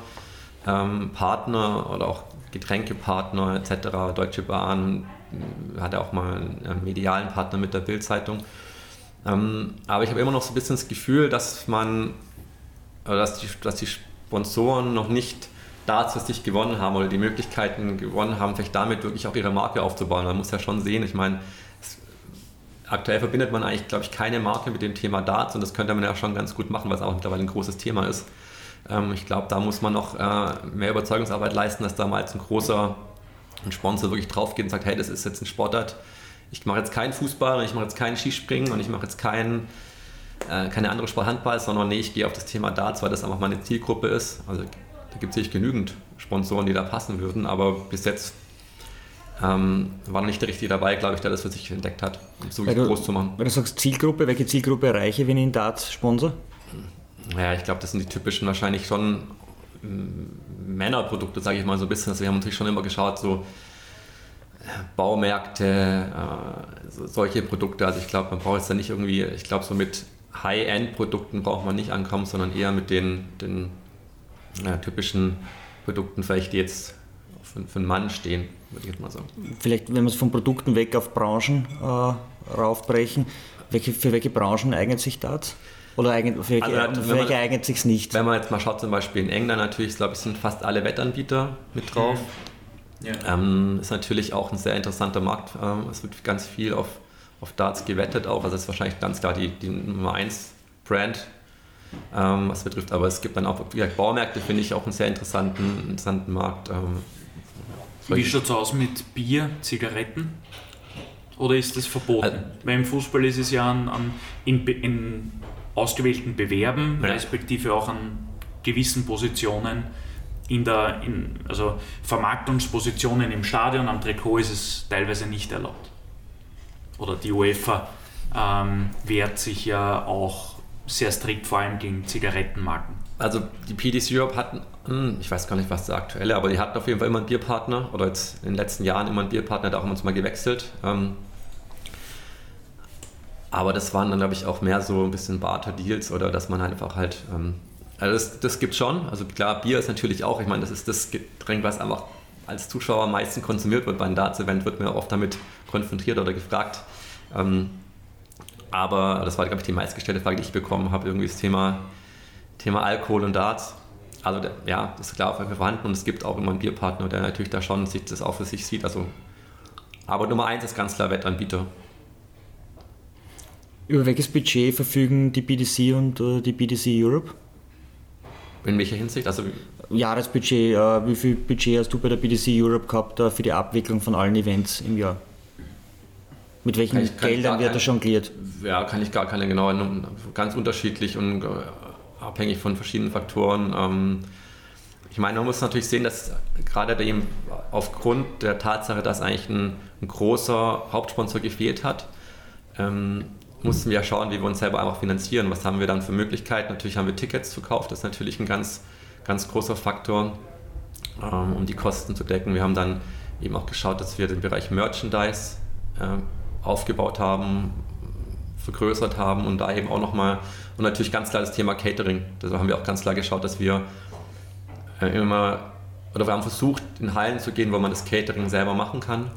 ähm, Partner oder auch Getränkepartner etc. Deutsche Bahn hatte auch mal einen medialen Partner mit der Bildzeitung. Ähm, aber ich habe immer noch so ein bisschen das Gefühl, dass man, dass die, dass die Sponsoren noch nicht dazu sich gewonnen haben oder die Möglichkeiten gewonnen haben, vielleicht damit wirklich auch ihre Marke aufzubauen. Man muss ja schon sehen, ich meine, aktuell verbindet man eigentlich, glaube ich, keine Marke mit dem Thema Darts und das könnte man ja schon ganz gut machen, was auch mittlerweile ein großes Thema ist. Ähm, ich glaube, da muss man noch äh, mehr Überzeugungsarbeit leisten, dass da mal ein großer ein Sponsor wirklich drauf geht und sagt, hey, das ist jetzt ein Sportart, ich mache jetzt keinen Fußball und ich mache jetzt keinen Skispringen und ich mache jetzt kein, äh, keine andere Sport Handball, sondern nee, ich gehe auf das Thema Darts, weil das einfach meine Zielgruppe ist. Also da gibt es sicherlich genügend Sponsoren, die da passen würden, aber bis jetzt ähm, war noch nicht der Richtige dabei, glaube ich, der das für sich entdeckt hat, um es so groß zu machen. Wenn du sagst Zielgruppe, welche Zielgruppe erreiche wenn ich einen Darts-Sponsor? Ja, ich glaube, das sind die typischen wahrscheinlich schon mm, Männerprodukte, sage ich mal so ein bisschen. Also wir haben natürlich schon immer geschaut, so Baumärkte, äh, so, solche Produkte. Also ich glaube, man braucht jetzt da nicht irgendwie, ich glaube, so mit High-End-Produkten braucht man nicht ankommen, sondern eher mit den, den ja, typischen Produkten, vielleicht die jetzt für, für einen Mann stehen, würde ich jetzt mal sagen. Vielleicht, wenn wir es von Produkten weg auf Branchen äh, raufbrechen, welche, für welche Branchen eignet sich das? Oder eignet, für welche, also, für welche man, eignet sich nicht? Wenn man jetzt mal schaut, zum Beispiel in England natürlich, glaube ich, sind fast alle Wettanbieter mit drauf. Mhm. Ja. Ähm, ist natürlich auch ein sehr interessanter Markt. Ähm, es wird ganz viel auf, auf Darts gewettet auch. Also es ist wahrscheinlich ganz klar die, die Nummer 1 Brand, ähm, was betrifft. Aber es gibt dann auch wie gesagt, Baumärkte, finde ich auch einen sehr interessanten, interessanten Markt. Ähm, wie schaut es aus mit Bier, Zigaretten? Oder ist das verboten? Also, Weil im Fußball ist es ja an, an in, in, ausgewählten Bewerben, ja. respektive auch an gewissen Positionen in der, in, also Vermarktungspositionen im Stadion, am Trikot ist es teilweise nicht erlaubt. Oder die UEFA ähm, wehrt sich ja auch sehr strikt vor allem gegen Zigarettenmarken. Also die PDC Europe hatten, hm, ich weiß gar nicht, was der aktuelle, aber die hatten auf jeden Fall immer einen Bierpartner oder jetzt in den letzten Jahren immer einen Bierpartner, da haben wir uns mal gewechselt. Ähm, aber das waren dann, glaube ich, auch mehr so ein bisschen Barter-Deals oder dass man einfach halt, ähm, also das, das gibt schon. Also klar, Bier ist natürlich auch, ich meine, das ist das Getränk, was einfach als Zuschauer am meisten konsumiert wird bei einem Darts-Event, wird man oft damit konfrontiert oder gefragt. Ähm, aber das war, glaube ich, die meistgestellte Frage, die ich bekommen habe, irgendwie das Thema, Thema Alkohol und Darts. Also der, ja, das ist klar auf jeden Fall vorhanden und es gibt auch immer einen Bierpartner, der natürlich da schon sich das auch für sich sieht. Also, aber Nummer eins ist ganz klar Wettanbieter. Über welches Budget verfügen die BDC und äh, die BDC Europe? In welcher Hinsicht? Also Jahresbudget, äh, wie viel Budget hast du bei der BDC Europe gehabt äh, für die Abwicklung von allen Events im Jahr? Mit welchen Kann ich- kann Geldern wird da keine- jongliert? ja, kann ich gar keine genauen, ganz unterschiedlich und äh, abhängig von verschiedenen Faktoren. Ähm, ich meine, man muss natürlich sehen, dass gerade dem, aufgrund der Tatsache, dass eigentlich ein, ein großer Hauptsponsor gefehlt hat, ähm, mussten wir ja schauen, wie wir uns selber einfach finanzieren. Was haben wir dann für Möglichkeiten? Natürlich haben wir Tickets verkauft, das ist natürlich ein ganz, ganz großer Faktor, ähm, um die Kosten zu decken. Wir haben dann eben auch geschaut, dass wir den Bereich Merchandise äh, aufgebaut haben, vergrößert haben und da eben auch nochmal, und natürlich ganz klar das Thema Catering. Da haben wir auch ganz klar geschaut, dass wir äh, immer, oder wir haben versucht, in Hallen zu gehen, wo man das Catering selber machen kann,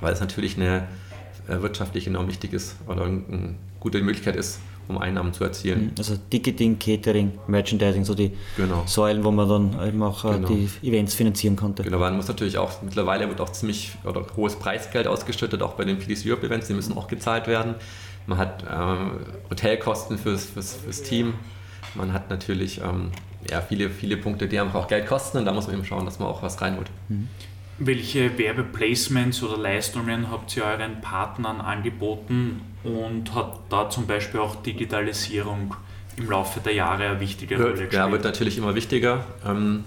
weil es natürlich eine wirtschaftlich enorm wichtig ist oder eine gute Möglichkeit ist, um Einnahmen zu erzielen. Also Ticketing, Catering, Merchandising, so die Genau. Säulen, wo man dann eben auch äh, Genau. die Events finanzieren konnte. Genau, man muss natürlich auch, mittlerweile wird auch ziemlich oder hohes Preisgeld ausgeschüttet, auch bei den PDC Europe Events, die müssen auch gezahlt werden. Man hat ähm, Hotelkosten fürs, fürs, fürs Team, man hat natürlich ähm, ja, viele, viele Punkte, die einfach auch Geld kosten und da muss man eben schauen, dass man auch was reinholt. Welche Werbeplacements oder Leistungen habt ihr euren Partnern angeboten und hat da zum Beispiel auch Digitalisierung im Laufe der Jahre eine wichtige Rolle gespielt? ja, wird natürlich immer wichtiger. Ähm,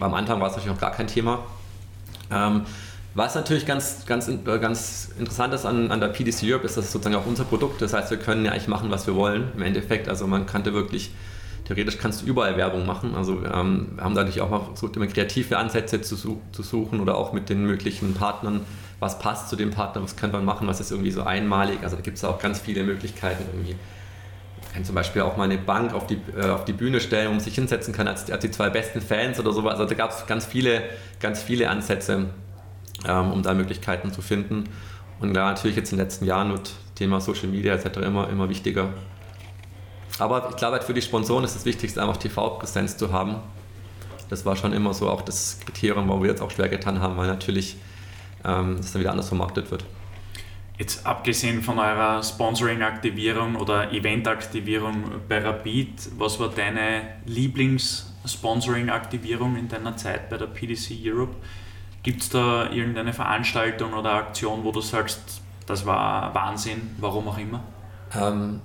am Anfang war es natürlich noch gar kein Thema. Ähm, was natürlich ganz, ganz, äh, ganz interessant ist an, an der PDC Europe, ist, dass es sozusagen auch unser Produkt. Das heißt, wir können ja eigentlich machen, was wir wollen. Im Endeffekt, also man kannte wirklich, theoretisch kannst du überall Werbung machen. Also ähm, wir haben da natürlich auch mal versucht, immer kreative Ansätze zu, zu suchen oder auch mit den möglichen Partnern, was passt zu dem Partner, was könnte man machen, was ist irgendwie so einmalig. Also da gibt es auch ganz viele Möglichkeiten irgendwie kann zum Beispiel auch mal eine Bank auf die, äh, auf die Bühne stellen, wo man sich hinsetzen kann als, als die zwei besten Fans oder sowas. Also da gab es ganz viele, ganz viele Ansätze, ähm, um da Möglichkeiten zu finden. Und da natürlich jetzt in den letzten Jahren wird Thema Social Media etc. immer, immer wichtiger. Aber ich glaube, halt für die Sponsoren ist das Wichtigste, einfach TV-Präsenz zu haben. Das war schon immer so auch das Kriterium, wo wir jetzt auch schwer getan haben, weil natürlich ähm, das dann wieder anders vermarktet wird. Jetzt abgesehen von eurer Sponsoring-Aktivierung oder Event-Aktivierung bei Rapid, was war deine Lieblings-Sponsoring-Aktivierung in deiner Zeit bei der PDC Europe? Gibt es da irgendeine Veranstaltung oder Aktion, wo du sagst, das war Wahnsinn, warum auch immer? Ähm,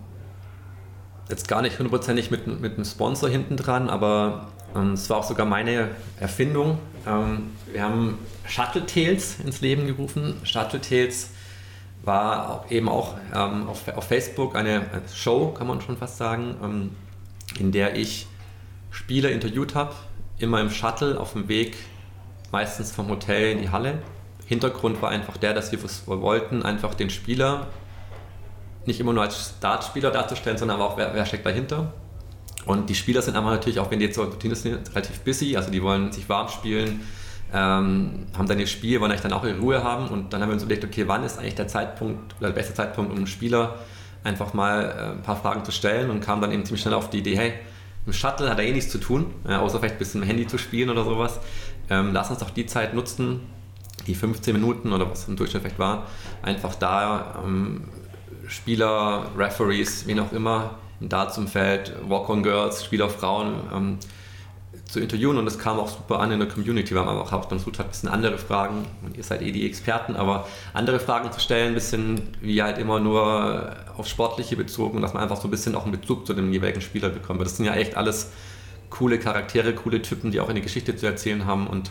jetzt gar nicht hundertprozentig mit, mit einem Sponsor hinten dran, aber ähm, es war auch sogar meine Erfindung. Ähm, wir haben Shuttle Tales ins Leben gerufen. Shuttle Tales war eben auch ähm, auf, auf Facebook eine, Show, kann man schon fast sagen, ähm, in der ich Spieler interviewt habe, immer im Shuttle auf dem Weg, meistens vom Hotel in die Halle. Hintergrund war einfach der, dass wir wollten, einfach den Spieler nicht immer nur als Startspieler darzustellen, sondern aber auch, wer, wer steckt dahinter. Und die Spieler sind einfach natürlich, auch wenn die jetzt so Routine sind, relativ busy, also die wollen sich warm spielen, ähm, haben dann ihr Spiel, wollen eigentlich dann auch ihre Ruhe haben. Und dann haben wir uns überlegt, okay, wann ist eigentlich der Zeitpunkt oder der beste Zeitpunkt, um einem Spieler einfach mal äh, ein paar Fragen zu stellen und kam dann eben ziemlich schnell auf die Idee, hey, im Shuttle hat er eh nichts zu tun, äh, außer vielleicht ein bisschen Handy zu spielen oder sowas. Ähm, lass uns doch die Zeit nutzen, die 15 Minuten oder was im Durchschnitt vielleicht war, einfach da ähm, Spieler, Referees, wen auch immer, im Dartsumfeld, Walk-on-Girls, Spieler, Frauen ähm, zu interviewen und das kam auch super an in der Community. Haben aber auch dann versucht, halt ein bisschen andere Fragen, und ihr seid eh die Experten, aber andere Fragen zu stellen, ein bisschen wie halt immer nur auf Sportliche bezogen, dass man einfach so ein bisschen auch einen Bezug zu dem jeweiligen Spieler bekommt. Weil Das sind ja echt alles coole Charaktere, coole Typen, die auch eine Geschichte zu erzählen haben und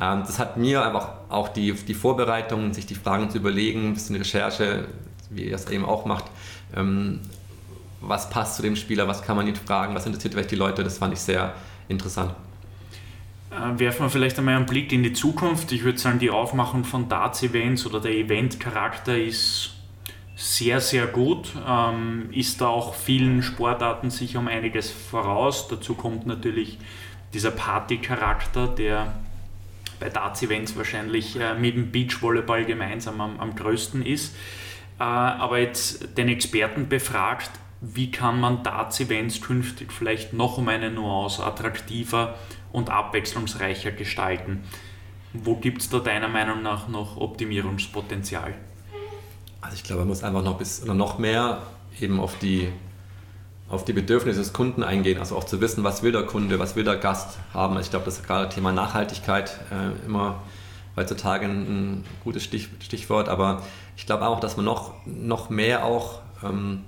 ähm, das hat mir einfach auch die, die Vorbereitung, sich die Fragen zu überlegen, ein bisschen Recherche, wie ihr es eben auch macht, ähm, was passt zu dem Spieler, was kann man ihn fragen, was interessiert vielleicht die Leute, das fand ich sehr interessant. Äh, werfen wir vielleicht einmal einen Blick in die Zukunft. Ich würde sagen, die Aufmachung von Darts-Events oder der Event-Charakter ist sehr, sehr gut. Ähm, ist da auch vielen Sportarten sicher um einiges voraus. Dazu kommt natürlich dieser Party-Charakter, der bei Darts-Events wahrscheinlich äh, mit dem Beachvolleyball gemeinsam am, am größten ist. Äh, aber jetzt den Experten befragt, wie kann man Darts-Events künftig vielleicht noch um eine Nuance attraktiver und abwechslungsreicher gestalten? Wo gibt es da deiner Meinung nach noch Optimierungspotenzial? Also ich glaube, man muss einfach noch, bis, noch mehr eben auf die, auf die Bedürfnisse des Kunden eingehen, also auch zu wissen, was will der Kunde, was will der Gast haben. Also ich glaube, das ist gerade Thema Nachhaltigkeit äh, immer heutzutage ein, ein gutes Stich, Stichwort, aber ich glaube auch, dass man noch, noch mehr auch ähm,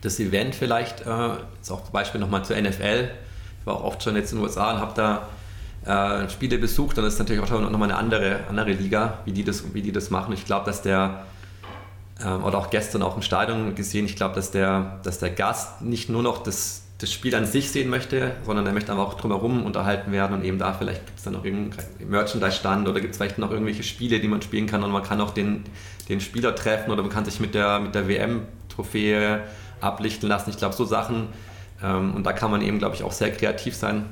das Event vielleicht, äh, jetzt auch zum Beispiel nochmal zur NFL, ich war auch oft schon jetzt in den USA und habe da äh, Spiele besucht und das ist natürlich auch nochmal eine andere, andere Liga, wie die das, wie die das machen. Ich glaube, dass der, äh, oder auch gestern auch im Stadion gesehen, ich glaube, dass der, dass der Gast nicht nur noch das, das Spiel an sich sehen möchte, sondern er möchte einfach auch drumherum unterhalten werden und eben da vielleicht gibt es dann noch irgendeinen Merchandise-Stand oder gibt es vielleicht noch irgendwelche Spiele, die man spielen kann und man kann auch den, den Spieler treffen oder man kann sich mit der, mit der WM-Trophäe ablichten lassen. Ich glaube, so Sachen, ähm, und da kann man eben, glaube ich, auch sehr kreativ sein,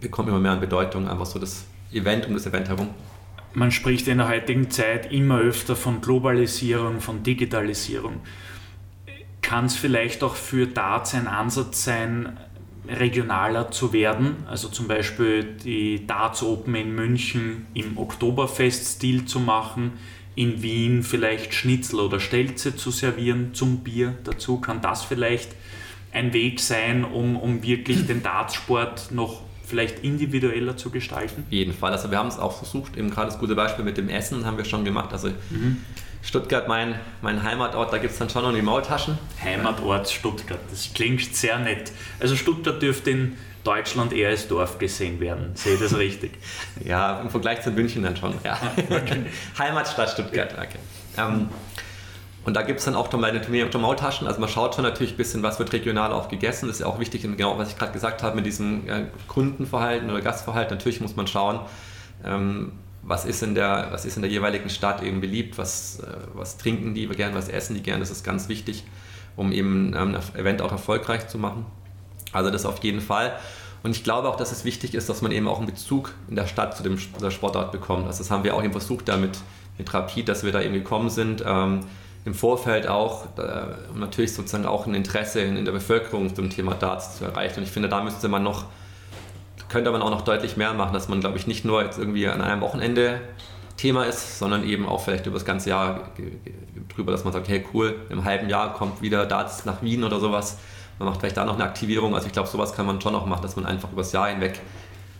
bekommen immer mehr an Bedeutung, einfach so das Event um das Event herum. Man spricht in der heutigen Zeit immer öfter von Globalisierung, von Digitalisierung. Kann es vielleicht auch für Darts ein Ansatz sein, regionaler zu werden? Also zum Beispiel die Darts Open in München im Oktoberfest-Stil zu machen, in Wien vielleicht Schnitzel oder Stelze zu servieren zum Bier dazu? Kann das vielleicht ein Weg sein, um, um wirklich den Dartsport noch vielleicht individueller zu gestalten? Auf jeden Fall. Also wir haben es auch versucht, eben gerade das gute Beispiel mit dem Essen haben wir schon gemacht. Also mhm. Stuttgart, mein, mein Heimatort, da gibt es dann schon noch die Maultaschen. Heimatort Stuttgart, das klingt sehr nett. Also Stuttgart dürfte in Deutschland eher als Dorf gesehen werden. Sehe ich das richtig? ja, im Vergleich zu München dann schon. Ja. Okay. Heimatstadt Stuttgart. Okay. Ähm, und da gibt es dann auch meine Maultaschen. Also man schaut schon natürlich ein bisschen, was wird regional auch gegessen. Das ist ja auch wichtig, genau was ich gerade gesagt habe mit diesem äh, Kundenverhalten oder Gastverhalten. Natürlich muss man schauen, ähm, was, ist in der, was ist in der jeweiligen Stadt eben beliebt, was, äh, was trinken die gern, was essen die gern. Das ist ganz wichtig, um eben ähm, ein Event auch erfolgreich zu machen. Also das auf jeden Fall. Und ich glaube auch, dass es wichtig ist, dass man eben auch einen Bezug in der Stadt zu dem der Sportart bekommt. Also das haben wir auch eben versucht damit mit Rapid, dass wir da eben gekommen sind. Ähm, Im Vorfeld auch, äh, natürlich sozusagen auch ein Interesse in, in, der Bevölkerung zum Thema Darts zu erreichen. Und ich finde, da müsste man noch, könnte man auch noch deutlich mehr machen, dass man, glaube ich, nicht nur jetzt irgendwie an einem Wochenende Thema ist, sondern eben auch vielleicht über das ganze Jahr drüber, dass man sagt, hey cool, im halben Jahr kommt wieder Darts nach Wien oder sowas man macht vielleicht da noch eine Aktivierung. Also ich glaube, sowas kann man schon auch machen, dass man einfach übers Jahr hinweg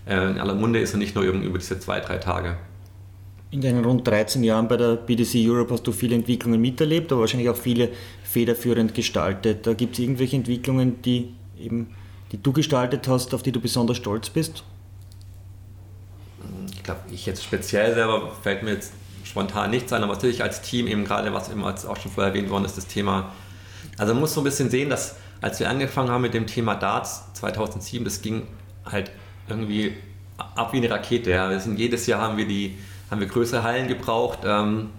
äh, in aller Munde ist und nicht nur über diese zwei, drei Tage. In deinen rund 13 Jahren bei der BDC Europe hast du viele Entwicklungen miterlebt, aber wahrscheinlich auch viele federführend gestaltet. Da gibt es irgendwelche Entwicklungen, die, eben, die du gestaltet hast, auf die du besonders stolz bist? Ich glaube, ich jetzt speziell selber fällt mir jetzt spontan nichts ein, aber natürlich als Team eben gerade, was immer auch schon vorher erwähnt worden ist, das Thema. Also man muss so ein bisschen sehen, dass als wir angefangen haben mit dem Thema Darts 2007, das ging halt irgendwie ab wie eine Rakete. Ja. Wir sind, jedes Jahr haben wir, die, haben wir größere Hallen gebraucht, ähm,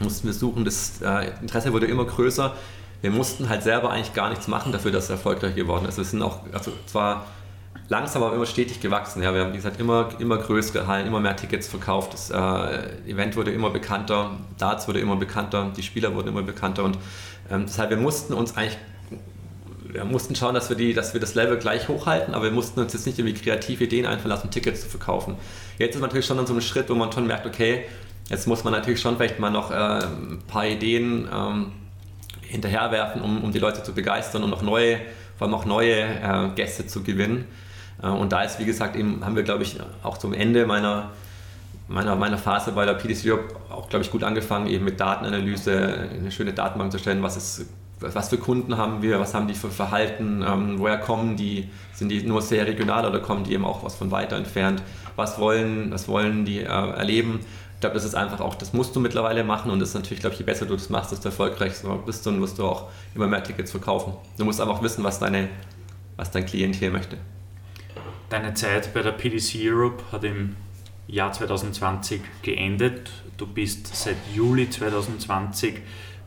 mussten wir suchen, das äh, Interesse wurde immer größer. Wir mussten halt selber eigentlich gar nichts machen dafür, dass es erfolgreich geworden ist. Wir sind auch, also zwar langsam, aber immer stetig gewachsen. Ja. Wir haben, wie gesagt, immer, immer größere Hallen, immer mehr Tickets verkauft. Das äh, Event wurde immer bekannter, Darts wurde immer bekannter, die Spieler wurden immer bekannter und ähm, deshalb, wir mussten uns eigentlich wir mussten schauen, dass wir, die, dass wir das Level gleich hochhalten, aber wir mussten uns jetzt nicht irgendwie kreative Ideen einfallen lassen, Tickets zu verkaufen. Jetzt ist man natürlich schon an so einem Schritt, wo man schon merkt, okay, jetzt muss man natürlich schon vielleicht mal noch äh, ein paar Ideen ähm, hinterherwerfen, um, um die Leute zu begeistern und noch neue, vor allem auch neue äh, Gäste zu gewinnen. Äh, und da ist, wie gesagt, eben haben wir, glaube ich, auch zum Ende meiner, meiner, meiner Phase bei der PDC Europe auch, glaube ich, gut angefangen, eben mit Datenanalyse eine schöne Datenbank zu stellen, was ist was für Kunden haben wir, was haben die für Verhalten, ähm, woher kommen die, sind die nur sehr regional oder kommen die eben auch was von weiter entfernt, was wollen, was wollen die äh, erleben. Ich glaube, das ist einfach auch, das musst du mittlerweile machen und das ist natürlich, glaube ich, je besser du das machst, desto erfolgreicher bist du und wirst du auch immer mehr Tickets verkaufen. Du musst einfach wissen, was, deine, was dein Klient hier möchte. Deine Zeit bei der PDC Europe hat im Jahr 2020 geendet. Du bist seit Juli 2020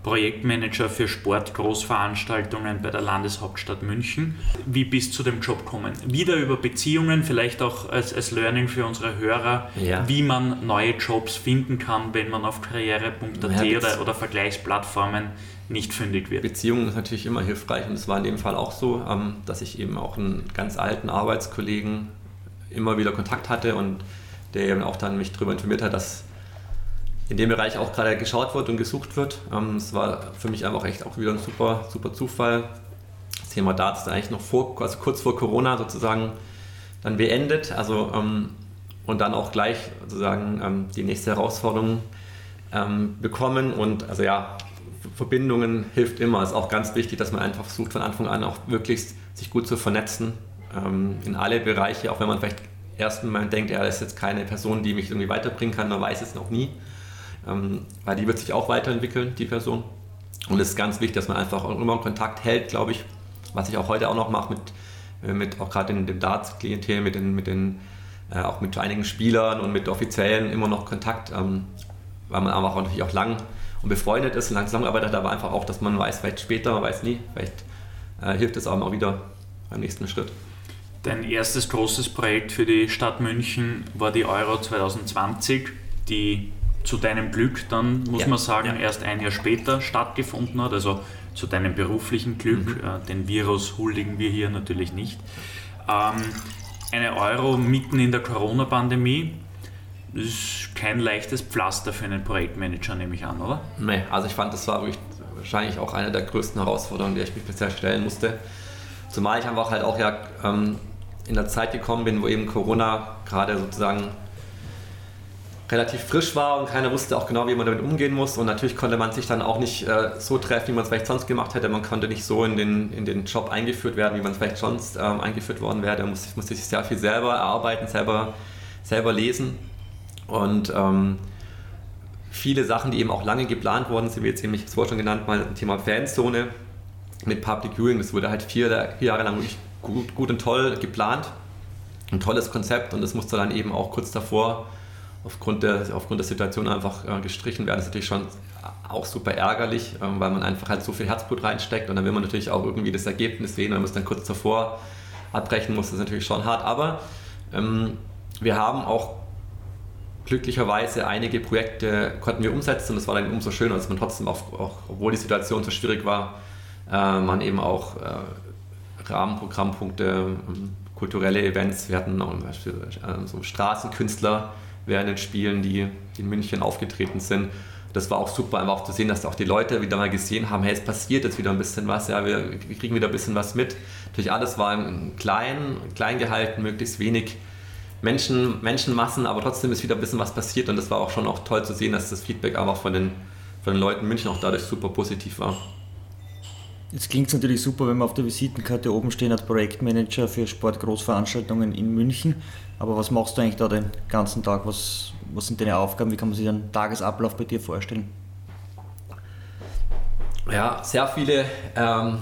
Projektmanager für Sportgroßveranstaltungen bei der Landeshauptstadt München. Wie bist du zu dem Job gekommen? Wieder über Beziehungen, vielleicht auch als, als Learning für unsere Hörer, ja. wie man neue Jobs finden kann, wenn man auf karriere.at ja, oder, oder Vergleichsplattformen nicht fündig wird. Beziehungen ist natürlich immer hilfreich und es war in dem Fall auch so, ähm, dass ich eben auch einen ganz alten Arbeitskollegen immer wieder Kontakt hatte und der eben auch dann mich darüber informiert hat, dass in dem Bereich auch gerade geschaut wird und gesucht wird. Ähm, es war für mich einfach echt auch wieder ein super, super Zufall. Das Thema Darts ist eigentlich noch vor, also kurz vor Corona sozusagen dann beendet. Also, ähm, und dann auch gleich sozusagen ähm, die nächste Herausforderung bekommen. Und also ja, Verbindungen hilft immer. Es ist auch ganz wichtig, dass man einfach versucht von Anfang an auch wirklich sich gut zu vernetzen in alle Bereiche, auch wenn man vielleicht erst mal denkt, er ist jetzt keine Person, die mich irgendwie weiterbringen kann, man weiß es noch nie ähm, weil die wird sich auch weiterentwickeln, die Person. Und es ist ganz wichtig, dass man einfach immer Kontakt hält, glaube ich, was ich auch heute auch noch mache mit, äh, mit auch gerade in dem Darts-Klientel, mit den, mit den äh, auch mit einigen Spielern und mit Offiziellen immer noch Kontakt, ähm, weil man einfach auch natürlich auch lang und befreundet ist und lang zusammenarbeitet, aber einfach auch, dass man weiß, vielleicht später, man weiß nie, vielleicht äh, hilft es auch wieder beim nächsten Schritt. Dein erstes großes Projekt für die Stadt München war die Euro 2020, die zu deinem Glück dann, muss ja. man sagen, erst ein Jahr später stattgefunden hat, also zu deinem beruflichen Glück. Mhm. Äh, den Virus huldigen wir hier natürlich nicht. Ähm, eine Euro mitten in der Corona-Pandemie ist kein leichtes Pflaster für einen Projektmanager, nehme ich an, oder? Nee, also ich fand, das war wahrscheinlich auch eine der größten Herausforderungen, die ich mich bisher stellen musste. Zumal ich einfach halt auch ja ähm, in der Zeit gekommen bin, wo eben Corona gerade sozusagen relativ frisch war und keiner wusste auch genau, wie man damit umgehen muss. Und natürlich konnte man sich dann auch nicht äh, so treffen, wie man es vielleicht sonst gemacht hätte. Man konnte nicht so in den, in den Job eingeführt werden, wie man es vielleicht sonst ähm, eingeführt worden wäre. Da musste, musste sich sehr viel selber erarbeiten, selber, selber lesen. Und ähm, viele Sachen, die eben auch lange geplant worden sind, wie jetzt eben, ich es vorher schon genannt, mal ein Thema Fanzone mit Public Viewing. Das wurde halt vier, vier Jahre lang wirklich gut, gut und toll geplant. Ein tolles Konzept und das musste dann eben auch kurz davor aufgrund der, aufgrund der Situation einfach äh, gestrichen werden, ist natürlich schon auch super ärgerlich, ähm, weil man einfach halt so viel Herzblut reinsteckt und dann will man natürlich auch irgendwie das Ergebnis sehen, wenn man es dann kurz davor abbrechen muss, das ist natürlich schon hart. Aber ähm, wir haben auch glücklicherweise einige Projekte konnten wir umsetzen und das war dann umso schöner, dass man trotzdem, auch, auch obwohl die Situation so schwierig war, äh, man eben auch äh, Rahmenprogrammpunkte, ähm, kulturelle Events, wir hatten zum Beispiel äh, so Straßenkünstler, während den Spielen, die in München aufgetreten sind. Das war auch super, einfach auch zu sehen, dass auch die Leute wieder mal gesehen haben, hey, es passiert jetzt wieder ein bisschen was, ja, wir, kriegen wieder ein bisschen was mit. Natürlich alles war klein, klein gehalten, möglichst wenig Menschen, Menschenmassen, aber trotzdem ist wieder ein bisschen was passiert und das war auch schon auch toll zu sehen, dass das Feedback einfach von den, von den Leuten in München auch dadurch super positiv war. Jetzt klingt es natürlich super, wenn man auf der Visitenkarte oben stehen hat, Projektmanager für Sportgroßveranstaltungen in München. Aber was machst du eigentlich da den ganzen Tag? Was, was sind deine Aufgaben? Wie kann man sich einen Tagesablauf bei dir vorstellen? Ja, sehr viele ähm,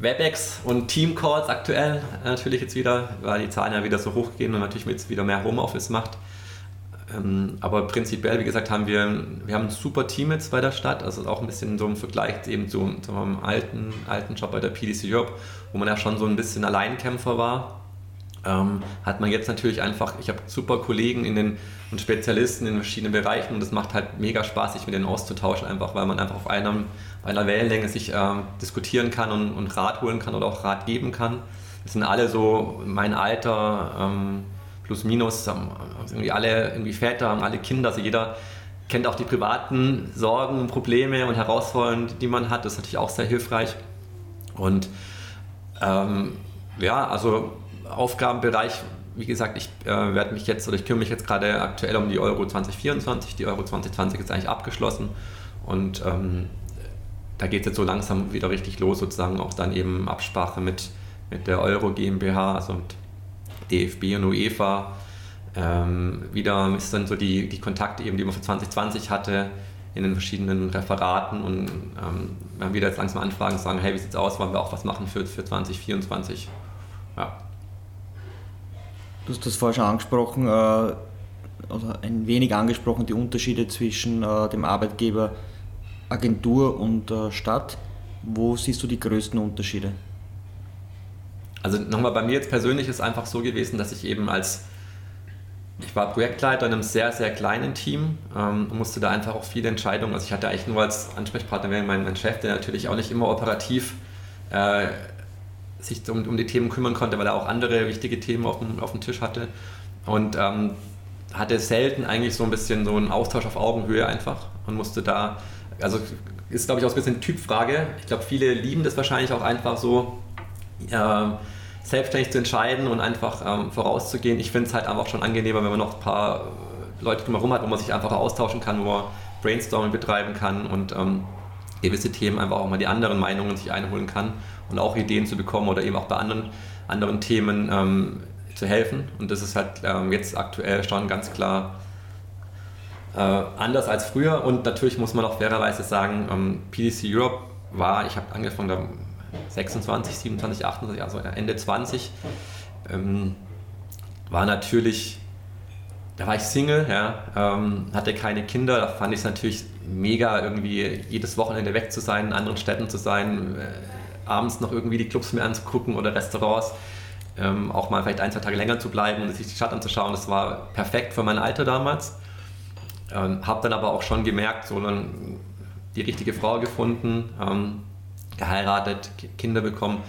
WebEx und Teamcalls aktuell natürlich jetzt wieder, weil die Zahlen ja wieder so hoch gehen und natürlich jetzt wieder mehr Homeoffice macht. Ähm, aber prinzipiell, wie gesagt, haben wir, wir haben ein super Team jetzt bei der Stadt, also auch ein bisschen so im Vergleich eben zu, zu meinem alten, alten Job bei der PDC Europe, wo man ja schon so ein bisschen Alleinkämpfer war. Ähm, hat man jetzt natürlich einfach, ich habe super Kollegen in den, und Spezialisten in verschiedenen Bereichen und es macht halt mega Spaß, sich mit denen auszutauschen, einfach weil man einfach auf, einem, auf einer Wellenlänge sich ähm, diskutieren kann und, und Rat holen kann oder auch Rat geben kann. Das sind alle so mein Alter, ähm, plus minus, haben irgendwie alle irgendwie Väter, haben alle Kinder, also jeder kennt auch die privaten Sorgen, Probleme und Herausforderungen, die man hat. Das ist natürlich auch sehr hilfreich. Und ähm, ja, also Aufgabenbereich, wie gesagt, ich äh, werde mich jetzt oder ich kümmere mich jetzt gerade aktuell um die Euro 2024. Die Euro 2020 ist eigentlich abgeschlossen und ähm, da geht es jetzt so langsam wieder richtig los, sozusagen auch dann eben Absprache mit, mit der Euro GmbH, also mit DFB und UEFA. Ähm, wieder ist dann so die, die Kontakte eben, die man für 2020 hatte, in den verschiedenen Referaten und ähm, wir haben wieder jetzt langsam Anfragen sagen, hey, wie sieht's aus, wollen wir auch was machen für, für 2024? Ja. Du hast das vorher schon angesprochen, äh, oder ein wenig angesprochen, die Unterschiede zwischen äh, dem Arbeitgeber Agentur und äh, Stadt. Wo siehst du die größten Unterschiede? Also nochmal bei mir jetzt persönlich ist einfach so gewesen, dass ich eben als ich war Projektleiter in einem sehr, sehr kleinen Team ähm, und musste da einfach auch viele Entscheidungen, also ich hatte eigentlich nur als Ansprechpartner meinen, meinen Chef, der natürlich auch nicht immer operativ äh, sich um, um die Themen kümmern konnte, weil er auch andere wichtige Themen auf dem, auf dem Tisch hatte und ähm, hatte selten eigentlich so ein bisschen so einen Austausch auf Augenhöhe einfach und musste da, also ist glaube ich auch ein bisschen Typfrage. Ich glaube, viele lieben das wahrscheinlich auch einfach so. Äh, selbstständig zu entscheiden und einfach ähm, vorauszugehen. Ich finde es halt einfach schon angenehmer, wenn man noch ein paar äh, Leute drumherum hat, wo man sich einfach austauschen kann, wo man Brainstorming betreiben kann und ähm, gewisse Themen einfach auch mal die anderen Meinungen sich einholen kann und auch Ideen zu bekommen oder eben auch bei anderen, anderen Themen ähm, zu helfen. Und das ist halt ähm, jetzt aktuell schon ganz klar äh, anders als früher. Und natürlich muss man auch fairerweise sagen, ähm, PDC Europe war, ich habe angefangen, da 26, 27, 28, also Ende 20, ähm, war natürlich, da war ich Single, ja, ähm, hatte keine Kinder, da fand ich es natürlich mega, irgendwie jedes Wochenende weg zu sein, in anderen Städten zu sein, äh, abends noch irgendwie die Clubs mir anzugucken oder Restaurants. Ähm, auch mal vielleicht ein, zwei Tage länger zu bleiben und sich die Stadt anzuschauen. Das war perfekt für mein Alter damals. Ähm, habe dann aber auch schon gemerkt, so dann die richtige Frau gefunden, ähm, geheiratet, Kinder bekommen,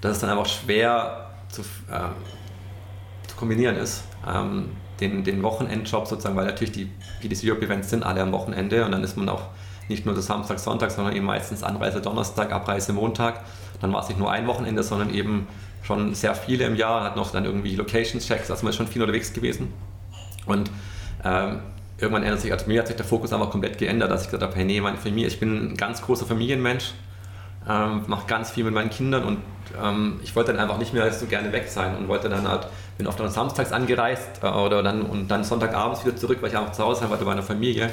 dass es dann einfach schwer zu, äh, zu kombinieren ist. Ähm, den, den Wochenendjob sozusagen, weil natürlich die PDC Europe Events sind alle am Wochenende und dann ist man auch nicht nur das Samstag, Sonntag, sondern eben meistens Anreise Donnerstag, Abreise Montag. Dann war es nicht nur ein Wochenende, sondern eben schon sehr viele im Jahr, hat noch dann irgendwie Location-Checks, also man ist schon viel unterwegs gewesen. Und ähm, irgendwann ändert sich, also mir hat sich der Fokus einfach komplett geändert, dass ich gesagt habe, hey, nee, meine Familie, ich bin ein ganz großer Familienmensch ähm, mache ganz viel mit meinen Kindern und ähm, ich wollte dann einfach nicht mehr so gerne weg sein und wollte dann halt, bin oft dann samstags angereist äh, oder dann und dann Sonntagabends wieder zurück, weil ich einfach zu Hause war bei meiner Familie.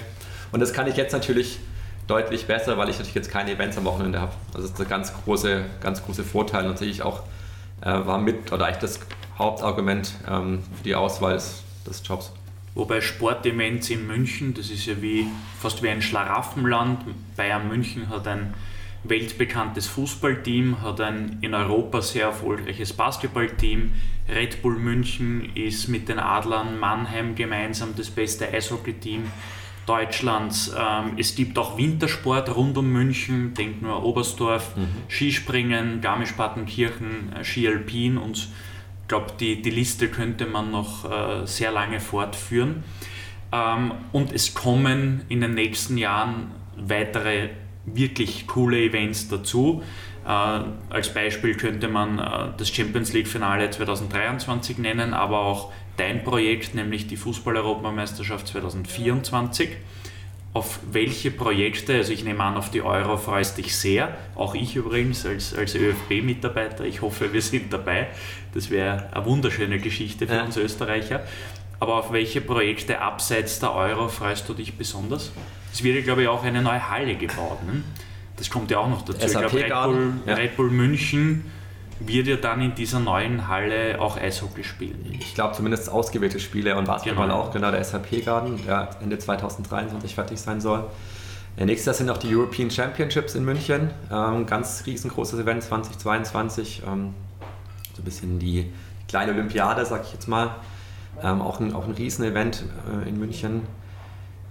Und das kann ich jetzt natürlich deutlich besser, weil ich natürlich jetzt keine Events am Wochenende habe. Also das ist der ganz große, ganz große Vorteil und sehe ich auch, äh, war mit oder eigentlich das Hauptargument ähm, für die Auswahl des, des Jobs. Wobei Sportevents in München, das ist ja wie fast wie ein Schlaraffenland. Bayern München hat ein weltbekanntes Fußballteam, hat ein in Europa sehr erfolgreiches Basketballteam. Red Bull München ist mit den Adlern Mannheim gemeinsam das beste Eishockeyteam Deutschlands. Ähm, es gibt auch Wintersport rund um München, denkt nur Oberstdorf, mhm. Skispringen, Garmisch-Partenkirchen, äh, Ski Alpin und ich glaube, die, die Liste könnte man noch äh, sehr lange fortführen. Ähm, und es kommen in den nächsten Jahren weitere wirklich coole Events dazu. Äh, als Beispiel könnte man äh, das Champions League Finale 2023 nennen, aber auch dein Projekt, nämlich die Fußball-Europameisterschaft 2024. Auf welche Projekte, also ich nehme an, auf die Euro freust dich sehr, auch ich übrigens als, als ÖFB-Mitarbeiter, ich hoffe, wir sind dabei. Das wäre eine wunderschöne Geschichte für ja. uns Österreicher. Aber auf welche Projekte abseits der Euro freust du dich besonders? Es wird ja, glaube ich, auch eine neue Halle gebaut. Ne? Das kommt ja auch noch dazu. SAP ich glaube, Red, Bull, ja. Red Bull München wird ja dann in dieser neuen Halle auch Eishockey spielen. Ich glaube zumindest ausgewählte Spiele und Basketball genau. auch, genau der SAP Garden, der Ende 2023 fertig sein soll. Ja, nächstes Jahr sind auch die European Championships in München, ähm, ganz riesengroßes Event 2022, ähm, so ein bisschen die kleine Olympiade, sag ich jetzt mal, ähm, auch, ein, auch ein Riesenevent äh, in München.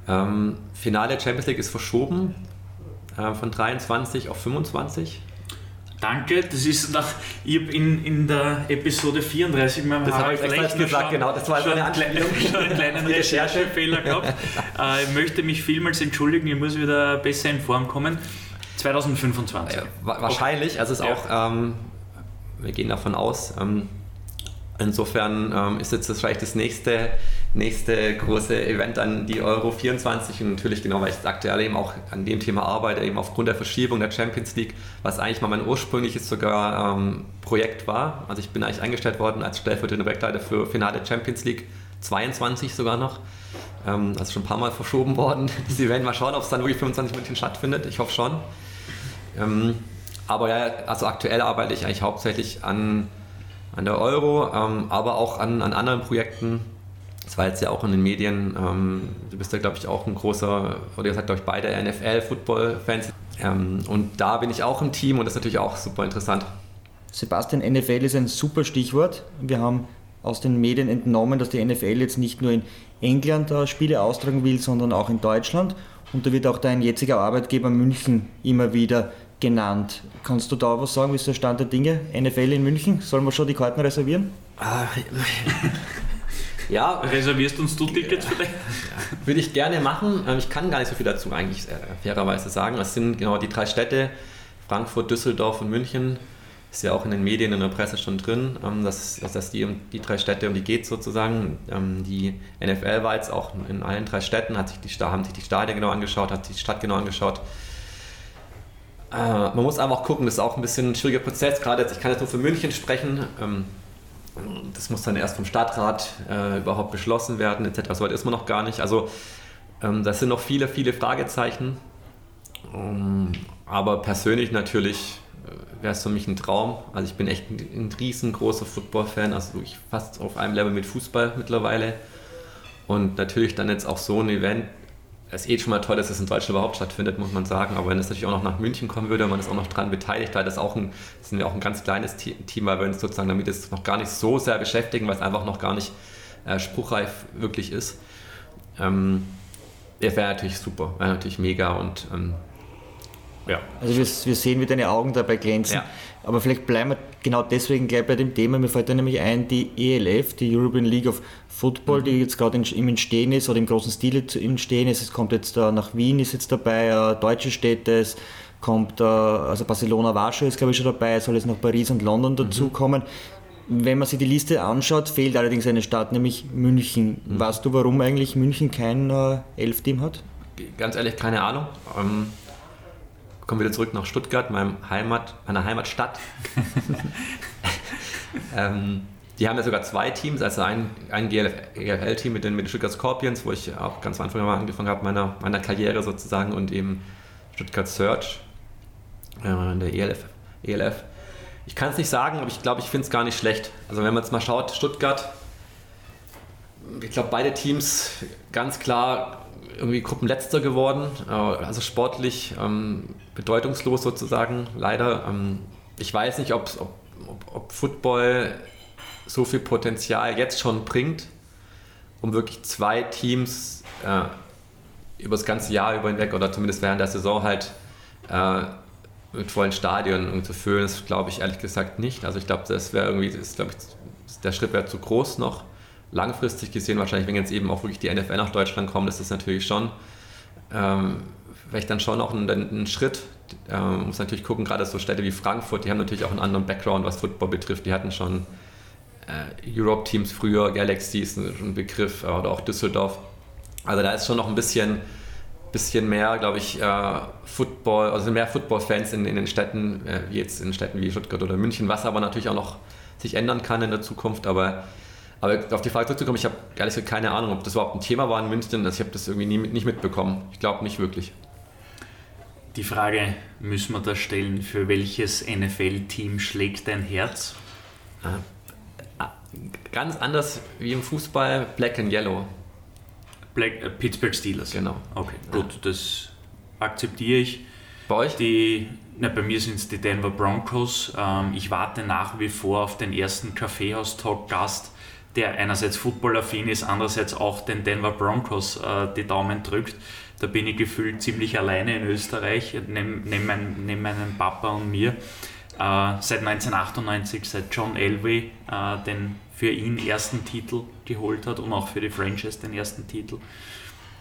Ähm, Finale der Champions League ist verschoben äh, von 23 auf 25. Danke, das ist nach, ich habe in, in der Episode 34 mit Das habe ich vielleicht gesagt, schon, genau, das war schon, eine kleine, schon einen kleinen Recherchefehler gehabt. äh, ich möchte mich vielmals entschuldigen, ich muss wieder besser in Form kommen. 2025. Ja, wahrscheinlich, also es ist ja. auch, ähm, wir gehen davon aus, ähm, insofern ähm, ist jetzt das vielleicht das nächste nächste große Event an die Euro 24 und natürlich genau, weil ich aktuell eben auch an dem Thema arbeite, eben aufgrund der Verschiebung der Champions League, was eigentlich mal mein ursprüngliches sogar ähm, Projekt war. Also ich bin eigentlich eingestellt worden als stellvertretender Projektleiter für Finale Champions League 22 sogar noch. Ähm, also schon ein paar Mal verschoben worden. Sie werden mal schauen, ob es dann wirklich 25 München stattfindet. Ich hoffe schon. Ähm, aber ja, also aktuell arbeite ich eigentlich hauptsächlich an, an der Euro, ähm, aber auch an, an anderen Projekten Das war jetzt ja auch in den Medien. Ähm, du bist ja, glaube ich, auch ein großer, oder ihr seid, glaube ich, beide NFL-Football-Fans. Ähm, und da bin ich auch im Team und das ist natürlich auch super interessant. Sebastian, NFL ist ein super Stichwort. Wir haben aus den Medien entnommen, dass die NFL jetzt nicht nur in England Spiele austragen will, sondern auch in Deutschland. Und da wird auch dein jetziger Arbeitgeber München immer wieder genannt. Kannst du da was sagen, wie ist der Stand der Dinge? NFL in München? Sollen wir schon die Karten reservieren? Ja. Reservierst uns du Tickets für dich? Würde ich gerne machen. Ähm, ich kann gar nicht so viel dazu eigentlich äh, fairerweise sagen. Es sind genau die drei Städte, Frankfurt, Düsseldorf und München ist ja auch in den Medien, in der Presse schon drin, ähm, dass, dass das die, die drei Städte, um die geht sozusagen. Ähm, die NFL war jetzt auch in allen drei Städten, hat sich die, haben sich die Stadien genau angeschaut, hat sich die Stadt genau angeschaut. Äh, man muss einfach auch gucken, das ist auch ein bisschen ein schwieriger Prozess, gerade jetzt, ich kann jetzt nur für München sprechen. Ähm, das muss dann erst vom Stadtrat äh, überhaupt beschlossen werden, etc. So weit ist man noch gar nicht. Also ähm, das sind noch viele, viele Fragezeichen. Um, aber persönlich natürlich wäre es für mich ein Traum. Also ich bin echt ein, ein riesengroßer Football-Fan, also ich fast auf einem Level mit Fußball mittlerweile. Und natürlich dann jetzt auch so ein Event. Es ist eh schon mal toll, dass es in Deutschland überhaupt stattfindet, muss man sagen. Aber wenn es natürlich auch noch nach München kommen würde, man ist auch noch dran beteiligt, weil das auch ein, sind wir auch ein ganz kleines Team, weil wir uns sozusagen damit es noch gar nicht so sehr beschäftigen, weil es einfach noch gar nicht äh, spruchreif wirklich ist. Ähm, wäre natürlich super, wäre natürlich mega und ähm, ja. Also wir, wir sehen, wie deine Augen dabei glänzen. Ja. Aber vielleicht bleiben wir genau deswegen gleich bei dem Thema. Mir fällt da nämlich ein, die ELF, die European League of Football, mhm. die jetzt gerade im Entstehen ist oder im großen Stil im Entstehen ist. Es kommt jetzt uh, nach Wien, ist jetzt dabei, uh, deutsche Städte, es kommt, uh, also Barcelona, Warschau ist glaube ich schon dabei, es soll jetzt noch Paris und London dazukommen. Mhm. Wenn man sich die Liste anschaut, fehlt allerdings eine Stadt, nämlich München. Mhm. Weißt du, warum eigentlich München kein Elf-Team hat? Ganz ehrlich, keine Ahnung. Ähm komme wieder zurück nach Stuttgart, meinem Heimat, meiner Heimatstadt. ähm, die haben ja sogar zwei Teams, also ein, ein GFL-Team mit den, mit den Stuttgart Scorpions, wo ich auch ganz am Anfang mal angefangen habe, meiner, meiner Karriere sozusagen, und eben Stuttgart Search äh, in der ELF. ELF. Ich kann es nicht sagen, aber ich glaube, ich finde es gar nicht schlecht. Also wenn man jetzt mal schaut, Stuttgart, ich glaube, beide Teams ganz klar irgendwie Gruppenletzter geworden, äh, also sportlich ähm, bedeutungslos sozusagen, leider. Ähm, ich weiß nicht, ob, ob, ob Football so viel Potenzial jetzt schon bringt, um wirklich zwei Teams äh, über das ganze Jahr über hinweg oder zumindest während der Saison halt äh, mit vollen Stadien zu füllen, das glaube ich ehrlich gesagt nicht. Also ich glaube, das wäre irgendwie, das, ich, der Schritt wäre zu groß noch langfristig gesehen, wahrscheinlich, wenn jetzt eben auch wirklich die NFL nach Deutschland kommt, ist das natürlich schon, ähm, vielleicht dann schon auch ein, ein Schritt. Ähm, muss natürlich gucken, gerade so Städte wie Frankfurt, die haben natürlich auch einen anderen Background, was Football betrifft. Die hatten schon äh, Europe-Teams früher, Galaxy ist ein Begriff, äh, oder auch Düsseldorf. Also da ist schon noch ein bisschen, bisschen mehr, glaube ich, äh, Football, also mehr Football-Fans in, in den Städten, äh, wie jetzt in Städten wie Stuttgart oder München, was aber natürlich auch noch sich ändern kann in der Zukunft. Aber aber auf die Frage zurückzukommen, ich habe ehrlich gesagt keine Ahnung, ob das überhaupt ein Thema war in München. Also ich habe das irgendwie nie, nicht mitbekommen. Ich glaube nicht wirklich. Die Frage müssen wir da stellen, für welches NFL-Team schlägt dein Herz? Äh, ganz anders wie im Fußball, Black and Yellow. Black, äh, Pittsburgh Steelers. Genau. Okay, gut, das akzeptiere ich. Bei euch? Die, na, bei mir sind es die Denver Broncos. Ähm, ich warte nach wie vor auf den ersten Kaffeehaus-Talk-Gast der einerseits footballaffin ist, andererseits auch den Denver Broncos äh, die Daumen drückt. Da bin ich gefühlt ziemlich alleine in Österreich, neben, mein, neben meinem Papa und mir. Äh, seit 1998, seit John Elway äh, den für ihn ersten Titel geholt hat und auch für die Franchise den ersten Titel.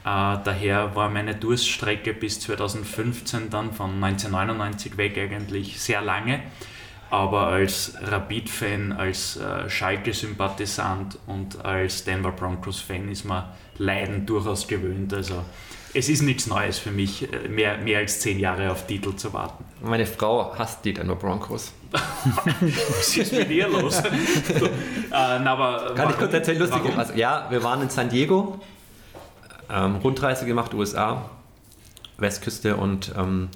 Äh, daher war meine Durststrecke bis 2015 dann von 1999 weg eigentlich sehr lange aber als Rapid-Fan, als äh, Schalke-Sympathisant und als Denver Broncos-Fan ist man Leiden durchaus gewöhnt. Also es ist nichts Neues für mich, äh, mehr, mehr als zehn Jahre auf Titel zu warten. Meine Frau hasst die Denver Broncos. Was ist mit ihr los? so, äh, na, aber Kann ich kurz erzählen, lustig. Also, ja, wir waren in San Diego, ähm, Rundreise gemacht, USA, Westküste und ähm,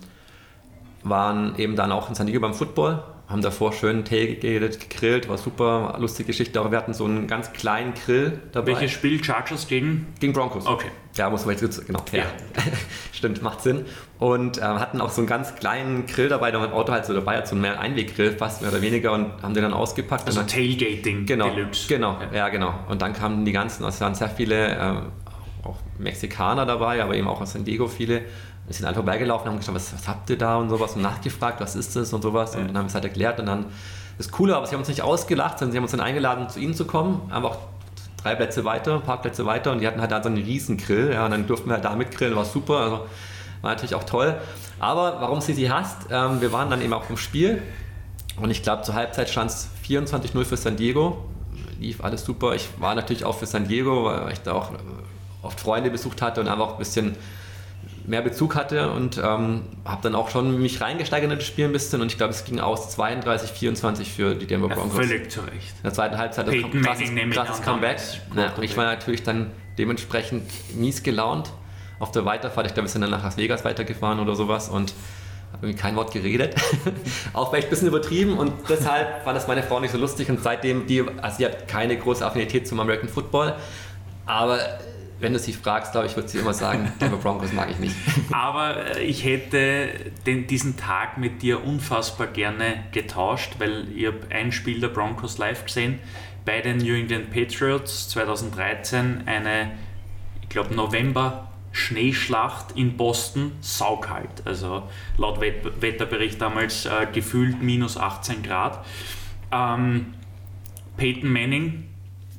waren eben dann auch in San Diego beim Football haben davor schön Tailgated, gegrillt, war super, lustige Geschichte. Aber wir hatten so einen ganz kleinen Grill dabei. Welches Spiel? Chargers gegen? Gegen Broncos. Okay. Ja, muss man jetzt, genau. Ja. Stimmt, macht Sinn. Und äh, hatten auch so einen ganz kleinen Grill dabei, der im Auto halt so dabei hat, so einen mehr Einweggrill fast mehr oder weniger und haben den dann ausgepackt. Also dann, Tailgating genau, Deluxe. Genau, ja. genau. Und dann kamen die ganzen, also es waren sehr viele, äh, auch Mexikaner dabei, aber eben auch aus San Diego viele. Wir sind einfach vorbeigelaufen, haben geschaut, was, was habt ihr da und sowas und nachgefragt, was ist das und sowas. Und dann haben wir es halt erklärt und dann das Coole, aber sie haben uns nicht ausgelacht, sondern sie haben uns dann eingeladen, zu ihnen zu kommen, einfach drei Plätze weiter, ein paar Plätze weiter und die hatten halt da so einen riesen Grill, ja, und dann durften wir halt da mitgrillen, war super, also war natürlich auch toll. Aber warum sie sie hasst, ähm, wir waren dann eben auch im Spiel und ich glaube, zur Halbzeit stand es 24-0 für San Diego, lief alles super. Ich war natürlich auch für San Diego, weil ich da auch äh, oft Freunde besucht hatte und einfach ein bisschen mehr Bezug hatte und ähm, habe dann auch schon mich reingesteigert in das Spiel ein bisschen und ich glaube, es ging aus 32-24 für die Denver Ja, Broncos. völlig zu Recht. In der zweiten Halbzeit das Peyton krasses, krasses Comeback. Ja, Quarterback. ich war natürlich dann dementsprechend mies gelaunt auf der Weiterfahrt. Ich glaube, wir sind dann nach Las Vegas weitergefahren oder sowas und habe irgendwie kein Wort geredet. Auch vielleicht ein bisschen übertrieben und deshalb fand das meine Frau nicht so lustig und seitdem, die, also sie hat keine große Affinität zum American Football, aber wenn du sie fragst, glaube ich, wird sie immer sagen, Denver Broncos mag ich nicht. Aber äh, ich hätte den, diesen Tag mit dir unfassbar gerne getauscht, weil ich habe ein Spiel der Broncos live gesehen bei den New England Patriots 2013, eine, ich glaube, November Schneeschlacht in Boston, saukalt. Also laut Wet Wetterbericht damals äh, gefühlt minus 18 Grad. Ähm, Peyton Manning,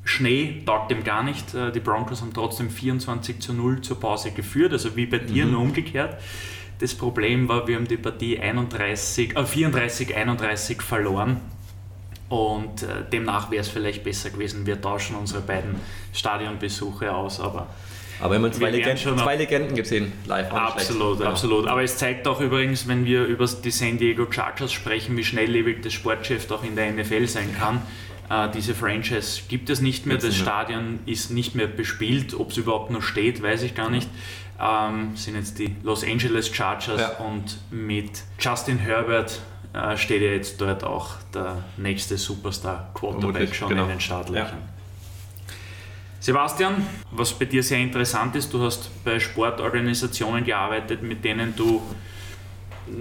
Schnee taugt dem gar nicht. Äh, Die Broncos haben trotzdem 24 zu 0 zur Pause geführt, also wie bei dir, nur umgekehrt. Das Problem war, wir haben die Partie 31, äh 34, 31 verloren. Und äh, demnach wäre es vielleicht besser gewesen, wir tauschen unsere beiden Stadionbesuche aus, aber Aber immer zwei, Legenden, schon zwei Legenden gesehen, live. Absolut. Ja. absolut. Aber es zeigt auch übrigens, wenn wir über die San Diego Chargers sprechen, wie schnelllebig das Sportgeschäft auch in der NFL sein kann. Äh, diese Franchise gibt es nicht mehr, das. Stadion ist nicht mehr bespielt. Ob es überhaupt noch steht, weiß ich gar nicht. Ähm, sind jetzt die Los Angeles Chargers Ja. und mit Justin Herbert äh, steht ja jetzt dort auch der nächste Superstar Quarterback schon genau. in den Startlöchern. Ja. Sebastian, was bei dir sehr interessant ist, du hast bei Sportorganisationen gearbeitet, mit denen du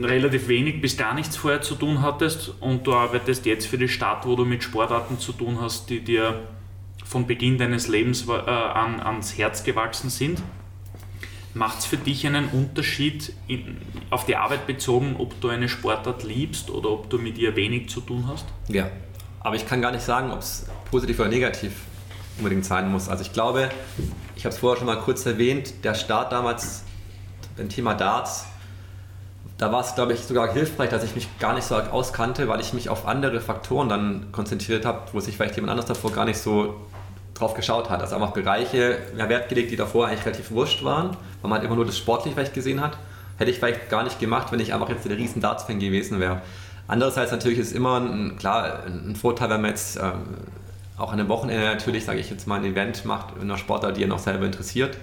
relativ wenig bis gar nichts vorher zu tun hattest und du arbeitest jetzt für die Stadt, wo du mit Sportarten zu tun hast, die dir von Beginn deines Lebens äh, an, ans Herz gewachsen sind. Macht es für dich einen Unterschied in, auf die Arbeit bezogen, ob du eine Sportart liebst oder ob du mit ihr wenig zu tun hast? Ja, aber ich kann gar nicht sagen, ob es positiv oder negativ unbedingt sein muss. Also ich glaube, ich habe es vorher schon mal kurz erwähnt, der Start damals beim Thema Darts, da war es, glaube ich, sogar hilfreich, dass ich mich gar nicht so auskannte, weil ich mich auf andere Faktoren dann konzentriert habe, wo sich vielleicht jemand anders davor gar nicht so drauf geschaut hat. Also einfach Bereiche mehr Wert gelegt, die davor eigentlich relativ wurscht waren, weil man halt immer nur das Sportliche vielleicht gesehen hat. Hätte ich vielleicht gar nicht gemacht, wenn ich einfach jetzt der riesen Darts-Fan gewesen wäre. Andererseits natürlich ist immer ein, klar ein Vorteil, wenn man jetzt ähm, auch an einem Wochenende natürlich, sage ich jetzt mal, ein Event macht in einer Sportart, die einen auch selber interessiert.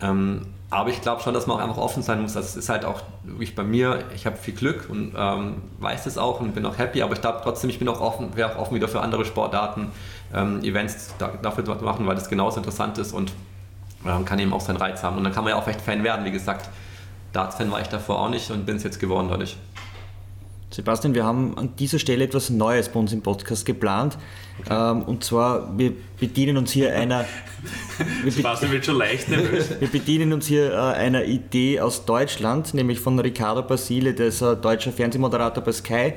Ähm, aber ich glaube schon, dass man auch einfach offen sein muss. Das ist halt auch wirklich bei mir, ich habe viel Glück und ähm, weiß das auch und bin auch happy, aber ich glaube trotzdem, ich bin auch offen, wäre auch offen wieder für andere Sportarten, ähm, Events da, dafür zu machen, weil das genauso interessant ist und ähm, kann eben auch seinen Reiz haben. Und dann kann man ja auch vielleicht Fan werden, wie gesagt. Darts-Fan war ich davor auch nicht und bin es jetzt geworden dadurch. Sebastian, wir haben an dieser Stelle etwas Neues bei uns im Podcast geplant. Ähm, und zwar, wir bedienen uns hier einer. Wir, Sebastian wird schon leicht nervös. wir bedienen uns hier äh, einer Idee aus Deutschland, nämlich von Ricardo Basile, der ist ein deutscher Fernsehmoderator bei Sky,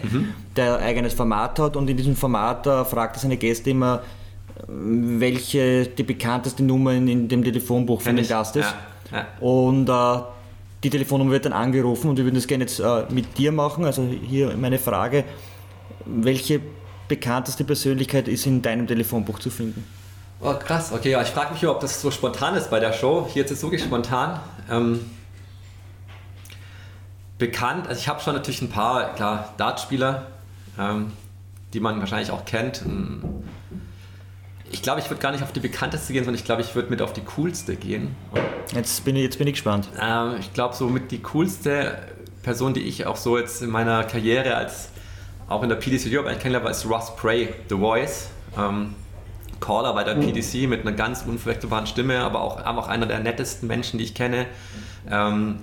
der ein eigenes Format hat und in diesem Format äh, fragt er seine Gäste immer, ähm, welche die bekannteste Nummer in, in dem Telefonbuch von dem. Gast ist. Ja, ja. Und äh, die Telefonnummer wird dann angerufen und wir würden das gerne jetzt äh, mit dir machen. Also hier meine Frage, welche bekannteste Persönlichkeit ist in deinem Telefonbuch zu finden? Oh, krass, okay, ja, ich frage mich, ob das so spontan ist bei der Show. Hier ist es wirklich spontan. Ähm, bekannt, also ich habe schon natürlich ein paar, klar, Dartspieler, ähm, die man wahrscheinlich auch kennt. Ähm, Ich glaube, ich würde gar nicht auf die bekannteste gehen, sondern ich glaube, ich würde mit auf die coolste gehen. Jetzt bin ich, jetzt bin ich gespannt. Ähm, ich glaube, so mit die coolste Person, die ich auch so jetzt in meiner Karriere als auch in der PDC Europe eigentlich kennengelernt, ist Russ Prey, The Voice. Ähm, Caller bei der PDC mit einer ganz unverwechselbaren Stimme, aber auch einfach einer der nettesten Menschen, die ich kenne. Ähm,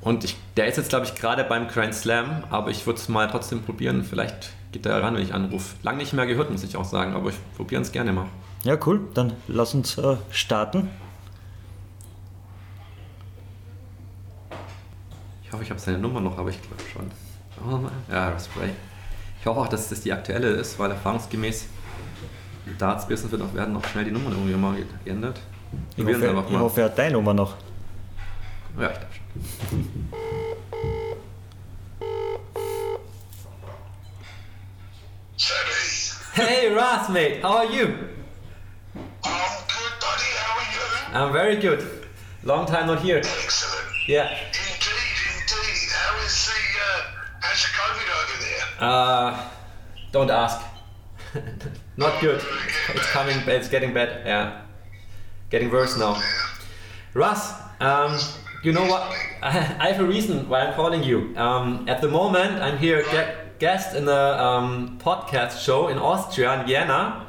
und ich, der ist jetzt, glaube ich, gerade beim Grand Slam, aber ich würde es mal trotzdem probieren. Vielleicht geht er ran, wenn ich anrufe. Lang nicht mehr gehört, muss ich auch sagen, aber ich probiere es gerne mal. Ja, cool. Dann lass uns äh, starten. Ich hoffe, ich habe seine Nummer noch, aber ich glaube schon. Ja, Raspberry. Ich hoffe auch, dass das die aktuelle ist, weil erfahrungsgemäß Darts Business wird auch, werden noch schnell die Nummern irgendwie mal geändert. Ich hoffe, ich hoffe, er hat deine Nummer noch. Ja, ich glaube schon. Hey Ross, mate, how are you? I'm good, buddy. How are you? I'm very good. Long time not here. Excellent. Yeah. Indeed, indeed. How is the uh, how's the COVID over there? Uh, don't ask. not good. It's coming. It's getting bad. Yeah, getting worse now. Russ, um, you know what? I have a reason why I'm calling you. Um, at the moment, I'm here ge- guest in a um, podcast show in Austria, in Vienna.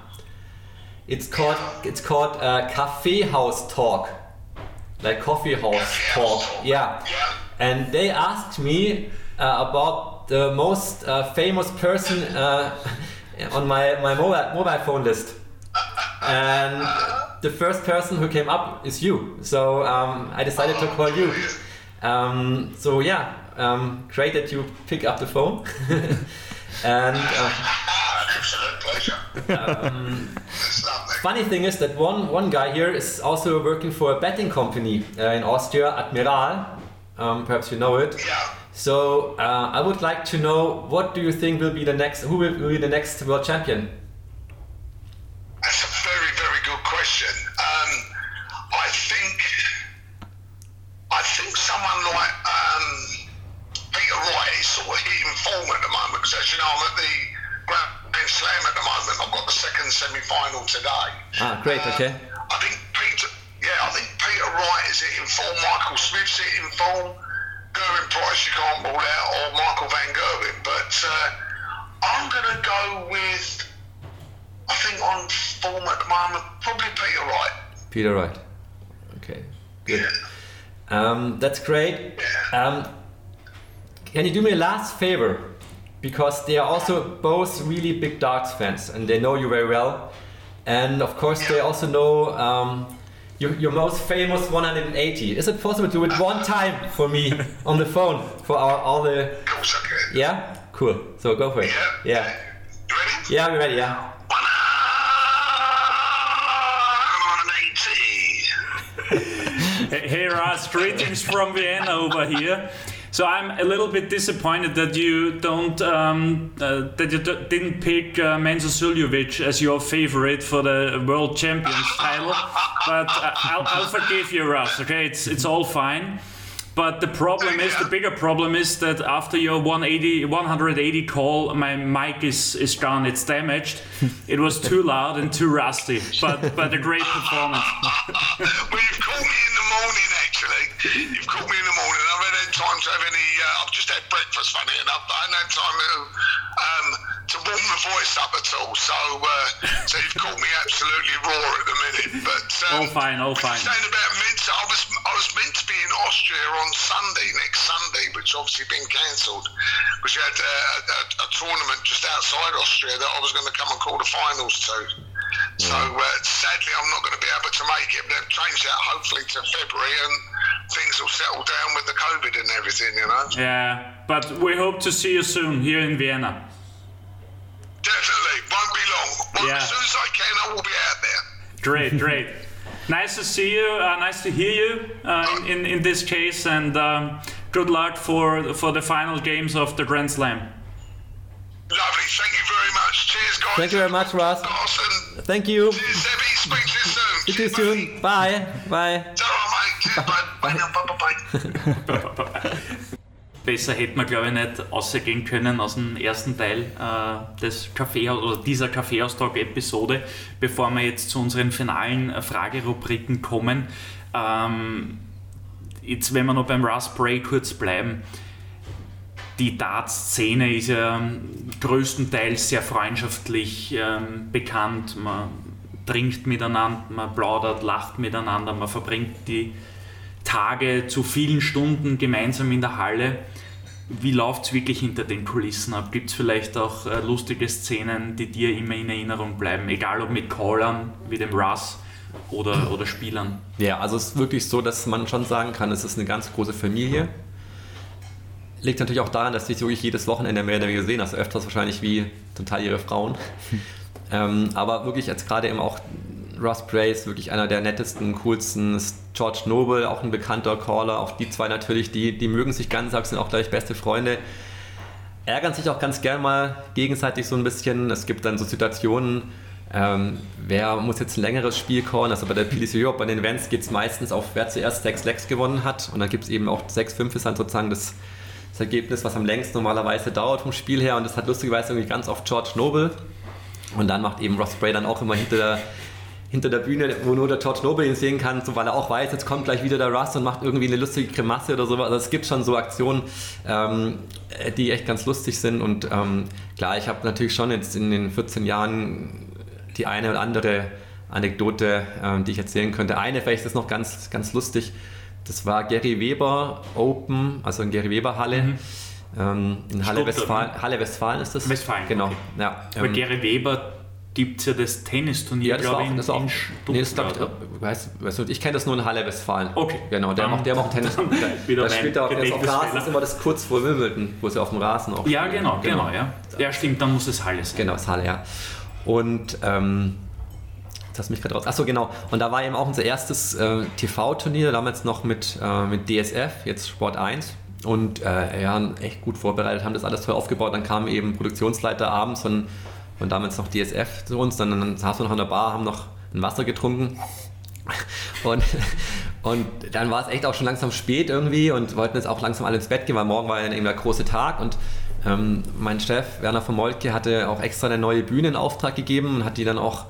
It's called it's called uh, Cafe House Talk, like coffee house talk. Yeah, and they asked me uh, about the most uh, famous person uh, on my my mobile mobile phone list, and the first person who came up is you. So um, I decided to call you. Um, so yeah, um, great that you pick up the phone. and uh, Absolute pleasure. Lovely. funny thing is that one one guy here is also working for a betting company uh, in Austria, Admiral. Um, perhaps you know it. Yeah. So uh, I would like to know what do you think will be the next? Who will, will be the next world champion? Semi-final today. Ah, great. Okay. I think Peter, yeah, I think Peter Wright is hitting form. Michael Smith's hitting form. Gerwin Price you can't rule out, or Michael Van Gerwen. But uh, I'm going to go with. I think on form at the moment, probably Peter Wright. Peter Wright. Okay. Good. Um, that's great. Yeah. Um, can you do me a last favor? Because they are also both really big darts fans and they know you very well. And of course, they also know um, your, your most famous 180. Is it possible to do it one time for me on the phone for our, all the. Of course I can. Yeah? Cool. So go for it. Yeah. You ready? Yeah, we're ready, yeah. 180. Hey, hey greetings from Vienna over here. So I'm a little bit disappointed that you don't um, uh, that you d- didn't pick uh, Menzo Suljovic as your favorite for the world champions title, but uh, I'll, I'll forgive you, Ras. Okay, it's it's all fine. But the problem is, the bigger problem is that after your 180, 180 call, my mic is, is gone. It's damaged. It was too loud and too rusty. But but a great performance. well, you've called me in the morning, actually. You've called me in the morning. Had time to have any. Uh, I've just had breakfast, funny enough. but I had time to, um, to warm the voice up at all. So, uh, so you've called me absolutely raw at the minute. But um, All fine, all fine. Saying about Mensa, I was I was meant to be in Austria on Sunday, next Sunday, which obviously been cancelled. Because you had uh, a, a tournament just outside Austria that I was going to come and call the finals to. So uh, sadly, I'm not going to be able to make it. But they've changed that hopefully to February, and things will settle down with the COVID and everything. You know, Yeah, but we hope to see you soon here in Vienna. definitely won't be long. Well, Yeah. As soon as I can, I will be out there. Great, great. nice to see you. Uh, nice to hear you uh, in, in in this case, and um, good luck for for the final games of the Grand Slam. Lovely. Thank you very much. Cheers, guys. Thank you very much, Ross. Thank you. Cheers. Speak to you soon. See you Cheers, buddy. soon. Bye. Bye. Bud. Bye. Bye. Besser hätte man, glaube ich, nicht rausgehen können aus dem ersten Teil äh, des Kaffeehaus oder dieser Kaffeehaus-Talk-Episode, bevor wir jetzt zu unseren finalen äh, Fragerubriken kommen. Ähm, jetzt, wenn wir noch beim Russ Bray kurz bleiben. Die Dart-Szene ist ja größtenteils sehr freundschaftlich ähm, bekannt. Man trinkt miteinander, man plaudert, lacht miteinander, man verbringt die Tage zu vielen Stunden gemeinsam in der Halle. Wie läuft es wirklich hinter den Kulissen ab? Gibt es vielleicht auch äh, lustige Szenen, die dir immer in Erinnerung bleiben, egal ob mit Callern wie dem Russ oder, oder Spielern? Ja, also es ist wirklich so, dass man schon sagen kann, es ist eine ganz große Familie. Liegt natürlich auch daran, dass die wirklich jedes Wochenende mehr oder weniger sehen, also öfters wahrscheinlich wie zum Teil ihre Frauen. ähm, aber wirklich jetzt gerade eben auch Russ Brace, wirklich einer der nettesten, coolsten, George Noble, auch ein bekannter Caller, auch die zwei natürlich, die, die mögen sich ganz, sind auch gleich beste Freunde. Ärgern sich auch ganz gern mal gegenseitig so ein bisschen. Es gibt dann so Situationen, ähm, wer muss jetzt ein längeres Spiel callen? Also bei der PDC Europe, bei den Events geht es meistens auf, wer zuerst 6 Legs gewonnen hat. Und dann gibt es eben auch 6-5 ist dann sozusagen das das Ergebnis, was am längsten normalerweise dauert vom Spiel her. Und das hat lustigerweise irgendwie ganz oft George Noble. Und dann macht eben Ross Spray dann auch immer hinter der, hinter der Bühne, wo nur der George Noble ihn sehen kann, so, weil er auch weiß, jetzt kommt gleich wieder der Russ und macht irgendwie eine lustige Grimasse oder sowas. Also es gibt schon so Aktionen, ähm, die echt ganz lustig sind. Und ähm, klar, ich habe natürlich schon jetzt in den 14 Jahren die eine oder andere Anekdote, ähm, die ich erzählen könnte. Eine, vielleicht ist noch ganz, ganz lustig. Das war Gary Weber Open, also in Gary Weber Halle. Mhm. Ähm, in Halle Westfalen, ne? Halle Westfalen ist das. Westfalen, genau. Okay. Ja, ähm, Gary Weber gibt es ja das Tennisturnier, ja, glaube ich, in, das auch, in Stuttgart. Nee, das glaub ich, weiß, weiß nicht, ich kenne das nur in Halle Westfalen. Okay. Genau, der, macht, der macht Tennis. da spielt er auf, auf Rasen, das ist immer das kurz vor Wimbledon, wo sie auf dem Rasen auch Ja, genau, genau, genau, ja. Ja, stimmt, dann muss es Halle sein. Genau, es ist Halle, ja. Und ähm, das mich gerade raus. Achso, genau. Und da war eben auch unser erstes äh, TV-Turnier, damals noch mit, äh, mit DSF, jetzt Sport 1. Und äh, ja, echt gut vorbereitet, haben das alles toll aufgebaut. Dann kam eben Produktionsleiter abends von, von damals noch DSF zu uns. Dann, dann saßen wir noch an der Bar, haben noch ein Wasser getrunken. Und, und dann war es echt auch schon langsam spät irgendwie und wollten jetzt auch langsam alle ins Bett gehen, weil morgen war ja eben der große Tag. Und ähm, mein Chef Werner von Moltke hatte auch extra eine neue Bühne in Auftrag gegeben und hat die dann auch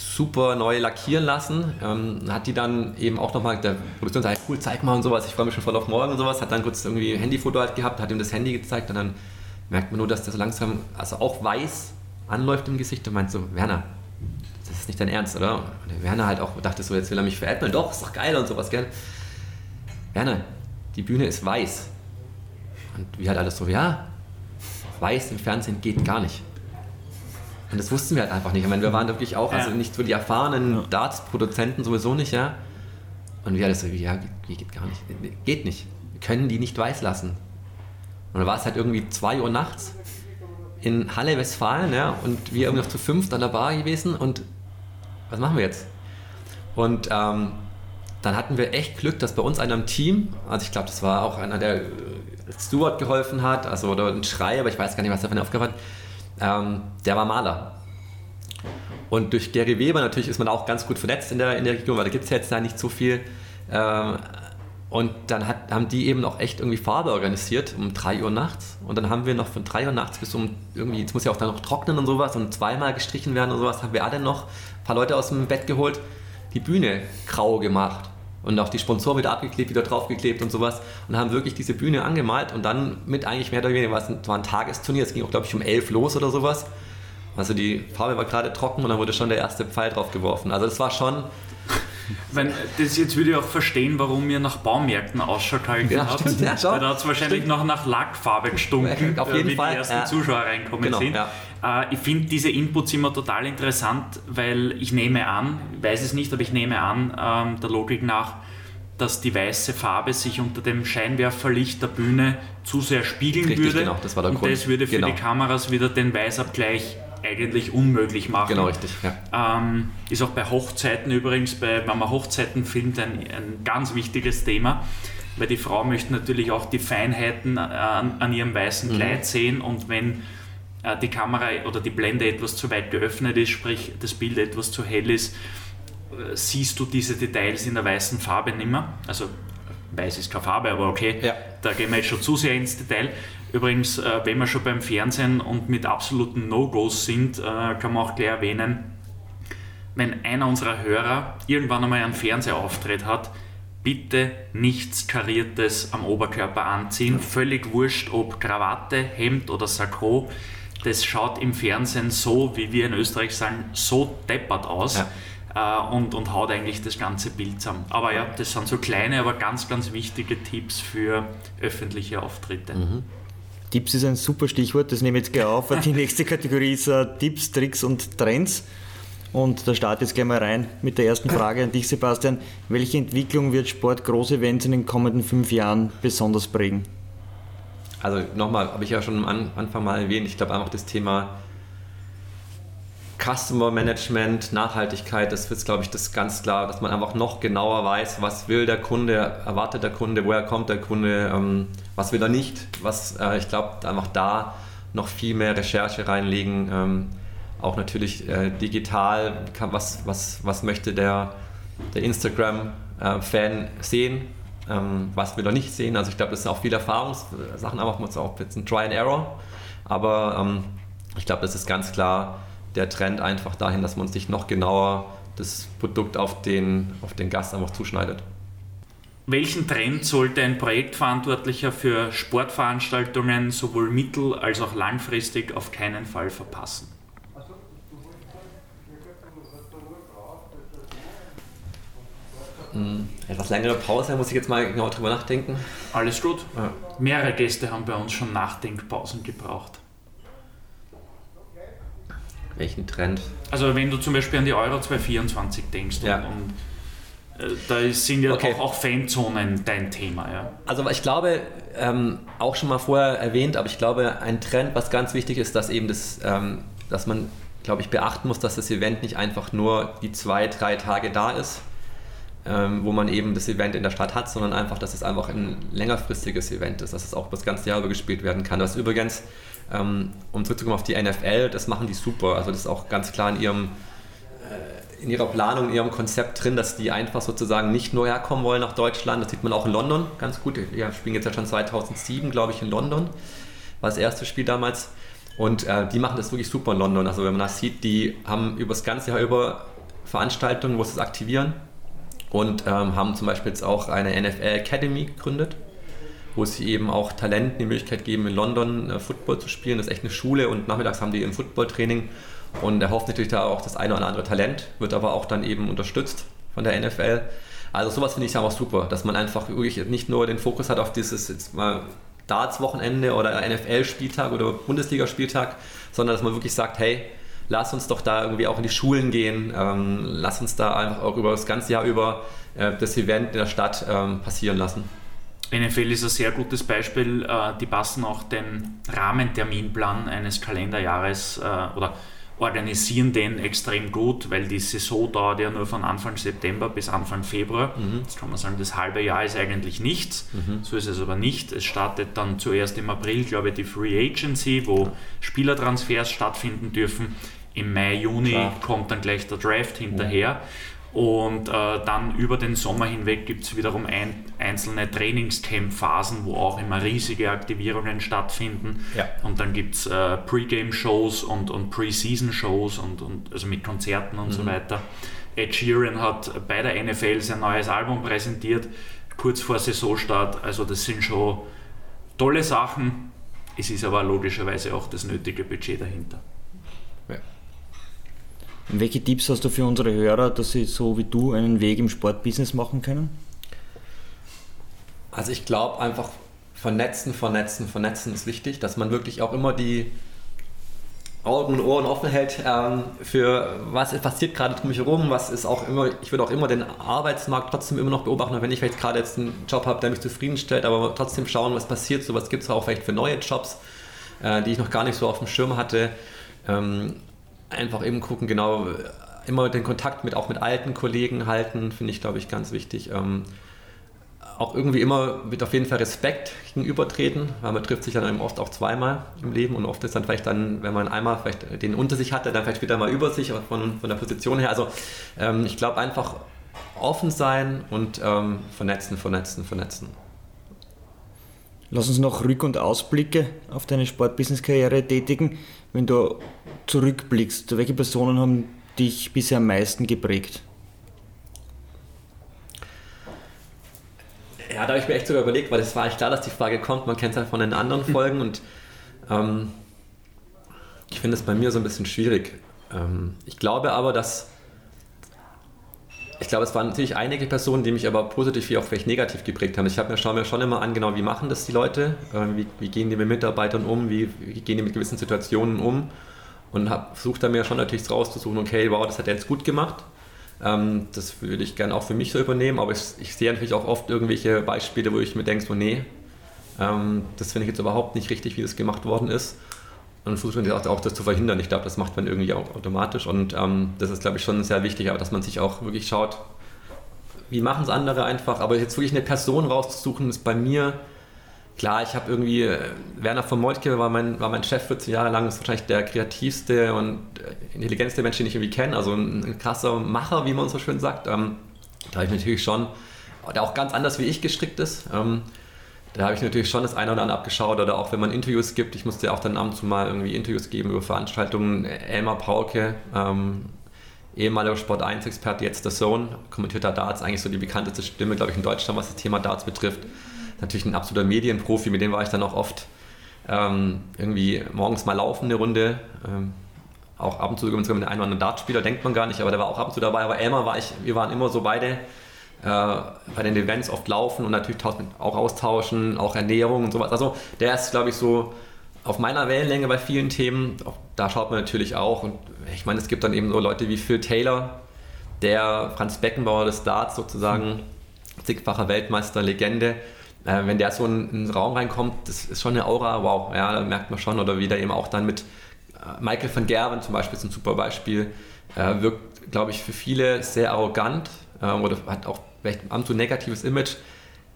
super neu lackieren lassen. Ähm, hat die dann eben auch nochmal, der Produktion sagt, cool, zeig mal und sowas, ich freue mich schon voll auf morgen und sowas. Hat dann kurz irgendwie ein Handyfoto halt gehabt, hat ihm das Handy gezeigt und dann merkt man nur, dass das langsam, also auch weiß anläuft im Gesicht und meint so, Werner, das ist nicht dein Ernst, oder? Und der Werner halt auch dachte so, jetzt will er mich veräppeln, doch, ist doch geil und sowas, gell? Werner, die Bühne ist weiß. Und wir halt alles so, ja, weiß im Fernsehen geht gar nicht. Und das wussten wir halt einfach nicht. Ich meine, wir waren wirklich auch, also nicht so die erfahrenen ja. Darts-Produzenten sowieso nicht, ja. Und wir alles so, ja, geht, geht gar nicht. Geht nicht. Wir können die nicht weiß lassen. Und dann war es halt irgendwie 2 Uhr nachts in Halle Westfalen, ja, und wir irgendwie noch zu fünft an der Bar gewesen und was machen wir jetzt? Und ähm, dann hatten wir echt Glück, dass bei uns einer im Team, also ich glaube, das war auch einer, der Stuart geholfen hat, also oder ein Schrei, aber ich weiß gar nicht, was er von der Aufgabe hat, ähm, der war Maler. Und durch Gary Weber natürlich ist man auch ganz gut vernetzt in der, in der Region, weil da gibt es ja jetzt da nicht so viel. Ähm, und dann hat, haben die eben auch echt irgendwie Farbe organisiert um 3 Uhr nachts. Und dann haben wir noch von 3 Uhr nachts bis um irgendwie, jetzt muss ja auch dann noch trocknen und sowas und zweimal gestrichen werden und sowas, haben wir alle noch ein paar Leute aus dem Bett geholt, die Bühne grau gemacht und auch die Sponsoren wieder abgeklebt, wieder draufgeklebt und sowas und haben wirklich diese Bühne angemalt und dann mit eigentlich mehr oder weniger, was war ein Tagesturnier, es ging auch glaube ich um elf los oder sowas. Also die Farbe war gerade trocken und dann wurde schon der erste Pfeil drauf geworfen. Also das war schon wenn, das jetzt würde ich auch verstehen, warum ihr nach Baumärkten Ausschau gehalten ja, habt. Stimmt, ja, Weil da hat es wahrscheinlich noch nach Lackfarbe gestunken, auf jeden wie Fall. die ersten ja. Zuschauer reinkommen genau, sind. Ja. Äh, ich finde diese Inputs immer total interessant, weil ich nehme an, ich weiß es nicht, aber ich nehme an, ähm, der Logik nach, dass die weiße Farbe sich unter dem Scheinwerferlicht der Bühne zu sehr spiegeln Richtig, würde. Genau, das war der und Grund. das würde für genau. die Kameras wieder den Weißabgleich eigentlich unmöglich machen. Genau, richtig. Ja. Ähm, ist auch bei Hochzeiten übrigens, bei, wenn man Hochzeiten filmt, ein, ein ganz wichtiges Thema, weil die Frau möchte natürlich auch die Feinheiten an, an ihrem weißen mhm. Kleid sehen und wenn äh, die Kamera oder die Blende etwas zu weit geöffnet ist, sprich das Bild etwas zu hell ist, äh, siehst du diese Details in der weißen Farbe nicht mehr. Also weiß ist keine Farbe, aber okay, ja. da gehen wir jetzt schon zu sehr ins Detail. Übrigens, äh, wenn wir schon beim Fernsehen und mit absoluten No-Gos sind, äh, kann man auch gleich erwähnen, wenn einer unserer Hörer irgendwann einmal einen Fernsehauftritt hat, bitte nichts Kariertes am Oberkörper anziehen. Völlig wurscht, ob Krawatte, Hemd oder Sakko. Das schaut im Fernsehen so, wie wir in Österreich sagen, so deppert aus. Ja. Äh, und, und haut eigentlich das ganze Bild zusammen. Aber ja, das sind so kleine, aber ganz, ganz wichtige Tipps für öffentliche Auftritte. Mhm. Tipps ist ein super Stichwort, das nehme ich jetzt gleich auf. Die nächste Kategorie ist uh, Tipps, Tricks und Trends. Und da startet jetzt gleich mal rein mit der ersten Frage an dich, Sebastian. Welche Entwicklung wird Sport Großevents in den kommenden fünf Jahren besonders prägen? Also nochmal, habe ich ja schon am Anfang mal erwähnt, ich glaube einfach das Thema Customer Management, Nachhaltigkeit, das wird, glaube ich, das ganz klar, dass man einfach noch genauer weiß, was will der Kunde, erwartet der Kunde, woher kommt der Kunde, ähm, was will er nicht. Was, äh, ich glaube, einfach da noch viel mehr Recherche reinlegen. Ähm, auch natürlich äh, digital, was, was, was möchte der, der Instagram-Fan äh, sehen, ähm, was will er nicht sehen. Also ich glaube, das sind auch viele Erfahrungssachen, aber auch jetzt ein Try and Error. Aber ähm, ich glaube, das ist ganz klar der Trend einfach dahin, dass man sich noch genauer das Produkt auf den, auf den Gast einfach zuschneidet. Welchen Trend sollte ein Projektverantwortlicher für Sportveranstaltungen sowohl mittel- als auch langfristig auf keinen Fall verpassen? Etwas längere Pause, muss ich jetzt mal genau drüber nachdenken. Alles gut. Ja. Mehrere Gäste haben bei uns schon Nachdenkpausen gebraucht. Welchen Trend? Also wenn du zum Beispiel an die Euro 224 denkst ja. und, und äh, da sind ja okay. auch, auch, Fanzonen dein Thema. Ja. Also ich glaube, ähm, auch schon mal vorher erwähnt, aber ich glaube, ein Trend, was ganz wichtig ist, dass eben das, ähm, dass man, glaube ich, beachten muss, dass das Event nicht einfach nur die zwei, drei Tage da ist, ähm, wo man eben das Event in der Stadt hat, sondern einfach, dass es einfach ein längerfristiges Event ist, dass es auch das ganze Jahr über gespielt werden kann. Das ist übrigens ähm, um zurückzukommen auf die NFL, das machen die super. Also das ist auch ganz klar in ihrem äh, in ihrer Planung, in ihrem Konzept drin, dass die einfach sozusagen nicht nur herkommen wollen nach Deutschland. Das sieht man auch in London ganz gut. Die spielen jetzt ja schon 2007, glaube ich, in London. War das erste Spiel damals. Und äh, die machen das wirklich super in London. Also wenn man das sieht, die haben über das ganze Jahr über Veranstaltungen, wo sie es aktivieren und ähm, haben zum Beispiel jetzt auch eine NFL Academy gegründet wo sie eben auch Talenten die Möglichkeit geben, in London äh, Football zu spielen. Das ist echt eine Schule und nachmittags haben die ein Footballtraining und erhofft natürlich da auch das eine oder andere Talent, wird aber auch dann eben unterstützt von der NFL. Also sowas finde ich auch super, dass man einfach wirklich nicht nur den Fokus hat auf dieses jetzt mal Darts-Wochenende oder NFL-Spieltag oder Bundesligaspieltag, sondern dass man wirklich sagt, hey, lass uns doch da irgendwie auch in die Schulen gehen, ähm, lass uns da einfach auch über das ganze Jahr über äh, das Event in der Stadt ähm, passieren lassen. NFL ist ein sehr gutes Beispiel. Äh, die passen auch den Rahmenterminplan eines Kalenderjahres äh, oder organisieren den extrem gut, weil die Saison dauert ja nur von Anfang September bis Anfang Februar. Mhm. Jetzt kann man sagen, das halbe Jahr ist eigentlich nichts. Mhm. So ist es aber nicht. Es startet dann zuerst im April, glaube ich, die Free Agency, wo Spielertransfers stattfinden dürfen. Im Mai, Juni Klar. kommt dann gleich der Draft hinterher. Mhm. Und äh, dann über den Sommer hinweg gibt es wiederum ein, einzelne Trainingscamp-Phasen, wo auch immer riesige Aktivierungen stattfinden. Ja. Und dann gibt es äh, Pre-Game-Shows und, und Pre-Season-Shows und, und also mit Konzerten und mhm. so weiter. Ed Sheeran hat bei der NFL sein neues Album präsentiert, kurz vor Saisonstart. Also das sind schon tolle Sachen. Es ist aber logischerweise auch das nötige Budget dahinter. Welche Tipps hast du für unsere Hörer, dass sie so wie du einen Weg im Sportbusiness machen können? Also ich glaube einfach vernetzen, vernetzen, vernetzen ist wichtig, dass man wirklich auch immer die Augen und Ohren offen hält ähm, für was passiert gerade um mich herum, was ist auch immer, ich würde auch immer den Arbeitsmarkt trotzdem immer noch beobachten, wenn ich vielleicht gerade jetzt einen Job habe, der mich zufriedenstellt, aber trotzdem schauen, was passiert, so was gibt es auch vielleicht für neue Jobs, äh, die ich noch gar nicht so auf dem Schirm hatte. Ähm, einfach eben gucken, genau, immer den Kontakt mit auch mit alten Kollegen halten, finde ich, glaube ich, ganz wichtig. Ähm, auch irgendwie immer mit auf jeden Fall Respekt gegenübertreten, weil man trifft sich dann eben oft auch zweimal im Leben und oft ist dann vielleicht dann, wenn man einmal vielleicht den unter sich hatte, dann vielleicht wieder mal über sich von, von der Position her. Also ähm, ich glaube einfach offen sein und ähm, vernetzen, vernetzen, vernetzen. Lass uns noch Rück- und Ausblicke auf deine Sportbusiness-Karriere tätigen. Wenn du zurückblickst, welche Personen haben dich bisher am meisten geprägt? da habe ich mir echt sogar überlegt, weil es war echt klar, dass die Frage kommt. Man kennt es ja von den anderen Folgen und ähm, ich finde es bei mir so ein bisschen schwierig. Ähm, ich glaube aber, dass ich glaube, es waren natürlich einige Personen, die mich aber positiv wie auch vielleicht negativ geprägt haben. Ich habe mir schon, mir schon immer an, genau, wie machen das die Leute, äh, wie, wie, gehen die mit Mitarbeitern um, wie, wie gehen die mit gewissen Situationen um und habe versucht da mir schon natürlich rauszusuchen, okay, wow, das hat er jetzt gut gemacht. Ähm, das würde ich gerne auch für mich so übernehmen, aber ich, ich, sehe natürlich auch oft irgendwelche Beispiele, wo ich mir denke, so nee, ähm, das finde ich jetzt überhaupt nicht richtig, wie das gemacht worden ist und versucht man auch, das zu verhindern. Ich glaube, das macht man irgendwie auch automatisch und ähm, das ist, glaube ich, schon sehr wichtig, aber dass man sich auch wirklich schaut, wie machen es andere einfach. Aber jetzt wirklich eine Person rauszusuchen, ist bei mir klar. Ich habe irgendwie, äh, Werner von Moltke war mein, war mein Chef 14 Jahre lang, ist wahrscheinlich der kreativste und äh, intelligenteste Mensch, den ich irgendwie kenne. Also ein, ein, krasser Macher, wie man so schön sagt. Ähm, da habe ich natürlich schon, der auch ganz anders wie ich gestrickt ist. Ähm, da habe ich natürlich schon das eine oder andere abgeschaut oder auch wenn man Interviews gibt, ich musste ja auch dann ab und zu mal irgendwie Interviews geben über Veranstaltungen. Elmar Paulke, ähm, ehemaliger Sport 1 Experte, jetzt der Zone, kommentiert da Darts, eigentlich so die bekannteste Stimme, glaube ich, in Deutschland, was das Thema Darts betrifft. Natürlich ein absoluter Medienprofi, mit dem war ich dann auch oft ähm, irgendwie morgens mal laufen eine Runde. Ähm, auch ab und zu übrigens mit einem oder anderen Dartspieler, denkt man gar nicht, aber der war auch ab und zu dabei. Aber Elmar war ich, wir waren immer so beide bei den Events oft laufen und natürlich auch austauschen, auch Ernährung und sowas. Also der ist, glaube ich, so auf meiner Wellenlänge bei vielen Themen. Da schaut man natürlich auch. Und ich meine, es gibt dann eben so Leute wie Phil Taylor, der Franz Beckenbauer des Darts sozusagen, zigfacher Weltmeister, Legende. Äh, wenn der so in, den Raum reinkommt, das ist schon eine Aura, wow, ja, da merkt man schon. Oder wie der eben auch dann mit äh, Michael van Gerwen zum Beispiel ist ein super Beispiel, äh, wirkt, glaube ich, für viele sehr arrogant äh, oder hat auch vielleicht ein so negatives Image,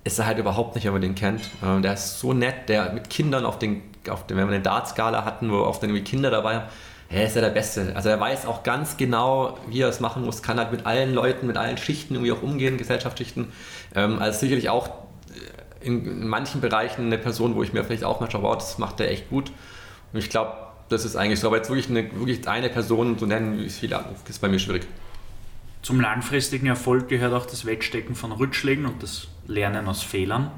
ist er halt überhaupt nicht, wenn man den kennt. Ähm, der ist so nett, der mit Kindern auf den, auf den wenn wir eine Dartskala hatten, wo oft dann irgendwie Kinder dabei haben, er ist ja der Beste. Also er weiß auch ganz genau, wie er es machen muss, kann halt mit allen Leuten, mit allen Schichten irgendwie auch umgehen, Gesellschaftsschichten. Ähm, also sicherlich auch äh, in, in, manchen Bereichen eine Person, wo ich mir vielleicht auch mal schaue, wow, das macht er echt gut. Und ich glaube, das ist eigentlich so. Aber jetzt wirklich eine, wirklich eine Person zu nennen, wie viele, ist bei mir schwierig. Zum langfristigen Erfolg gehört auch das Wegstecken von Rückschlägen und das Lernen aus Fehlern.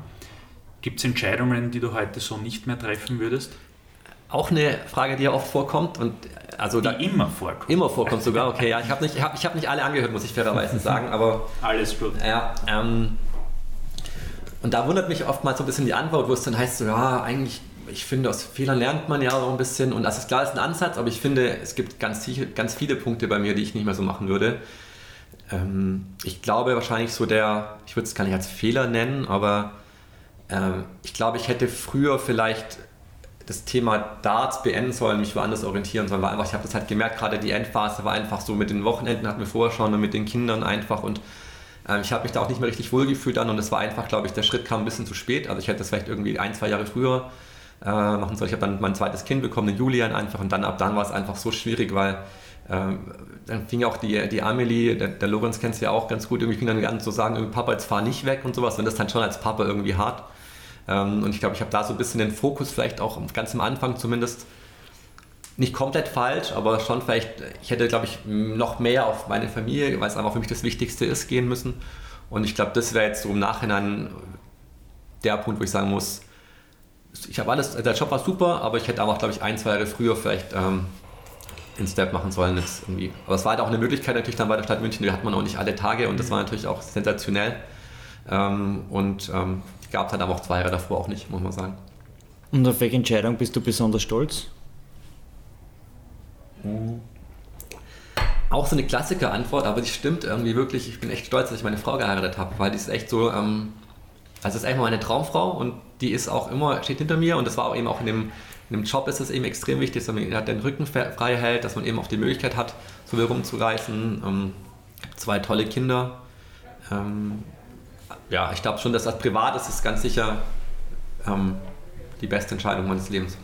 Gibt es Entscheidungen, die du heute so nicht mehr treffen würdest? Auch eine Frage, die ja oft vorkommt und also die immer vorkommt. Immer vorkommt sogar. Okay, ja, ich habe nicht, ich hab, ich hab nicht alle angehört, muss ich fairerweise sagen, aber alles gut. Ja, ähm, und da wundert mich oftmals so ein bisschen die Antwort, wo es dann heißt, so, ja, eigentlich, ich finde, aus Fehlern lernt man ja so ein bisschen und das ist klar, das ist ein Ansatz, aber ich finde, es gibt ganz, ganz viele Punkte bei mir, die ich nicht mehr so machen würde. Ähm, ich glaube wahrscheinlich so der, ich würde es gar nicht als Fehler nennen, aber ähm, ich glaube, ich hätte früher vielleicht das Thema Darts beenden sollen, mich woanders orientieren sollen, weil einfach, ich habe das halt gemerkt, gerade die Endphase war einfach so mit den Wochenenden hatten wir vorher schon und mit den Kindern einfach und ähm, ich habe mich da auch nicht mehr richtig wohlgefühlt dann und es war einfach, glaube ich, der Schritt kam ein bisschen zu spät. Also ich hätte das vielleicht irgendwie ein, zwei Jahre früher äh, machen sollen. Ich habe dann mein zweites Kind bekommen, den Julian einfach und dann ab dann war es einfach so schwierig, weil dann fing auch die, die Amelie, der, der Lorenz kennt es ja auch ganz gut, irgendwie fing dann an zu sagen, Papa, jetzt fahr nicht weg und sowas, und das dann schon als Papa irgendwie hart. Ähm, und ich glaube, ich habe da so ein bisschen den Fokus vielleicht auch ganz am Anfang zumindest nicht komplett falsch, aber schon vielleicht, ich hätte, glaube ich, noch mehr auf meine Familie, weil es einfach für mich das Wichtigste ist, gehen müssen. Und ich glaube, das wäre jetzt so im Nachhinein der Punkt, wo ich sagen muss, ich habe alles, der Job war super, aber ich hätte einfach, glaube ich, ein, zwei Jahre früher vielleicht ähm, in Step machen sollen. Jetzt irgendwie. Aber es war halt auch eine Möglichkeit natürlich dann bei der Stadt München, die hat man auch nicht alle Tage und das war natürlich auch sensationell. Ähm, und ähm, gab es halt aber auch zwei Jahre davor auch nicht, muss man sagen. Und auf welche Entscheidung bist du besonders stolz? Mhm. Auch so eine Klassiker-Antwort, aber die stimmt irgendwie wirklich. Ich bin echt stolz, dass ich meine Frau geheiratet habe, weil die ist echt so, ähm, also ist einfach meine Traumfrau und die ist auch immer, steht hinter mir und das war auch eben auch in dem in einem Job ist es eben extrem wichtig, dass man den Rücken frei hält, dass man eben auch die Möglichkeit hat, so viel rumzureißen. Ähm, zwei tolle Kinder. Ähm, ja, ich glaube schon, dass das privat ist, ist ganz sicher ähm, die beste Entscheidung meines Lebens.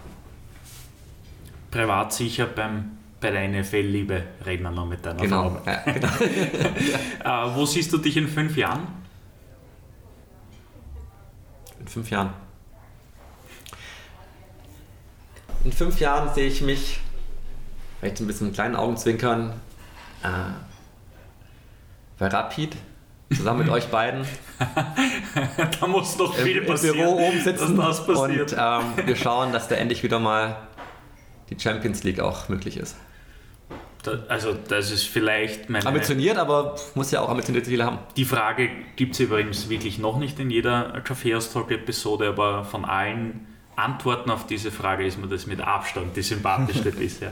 Privat sicher beim, bei der NFL-Liebe reden wir noch mit deiner genau. Frau. Ja, genau. äh, wo siehst du dich in fünf Jahren? In fünf Jahren in fünf Jahren sehe ich mich, vielleicht ein bisschen mit kleinen Augenzwinkern, äh, bei Rapid zusammen mit euch beiden da muss noch viel im, im passieren. Büro oben sitzen das und ähm, wir schauen, dass da endlich wieder mal die Champions League auch möglich ist. Da, also das ist vielleicht meine... Ambitioniert, aber muss ja auch ambitionierte Ziele haben. Die Frage gibt es übrigens wirklich noch nicht in jeder Kaffeehaus-Talk-Episode, aber von allen Antworten auf diese Frage ist mir das mit Abstand die sympathischste bisher.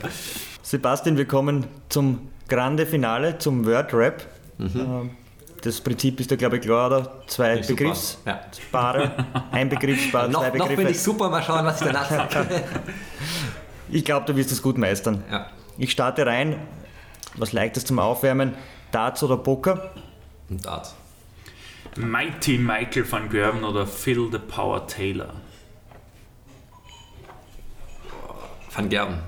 Sebastian, wir kommen zum Grande Finale, zum Word Rap. Ähm, Das Prinzip ist ja, glaube ich, klar, oder? Zwei ich. Begriffspaare, Ja. ein Begriffspaar, noch zwei noch Begriffe. ich super, mal schauen, was ich danach sage. Ich glaube, du wirst es gut meistern. ja. Ich starte rein. Was leichtes zum Aufwärmen? Darts oder Poker? Und Dart. Mighty Michael van Gerven oder Phil the Power Taylor? Van Gerben.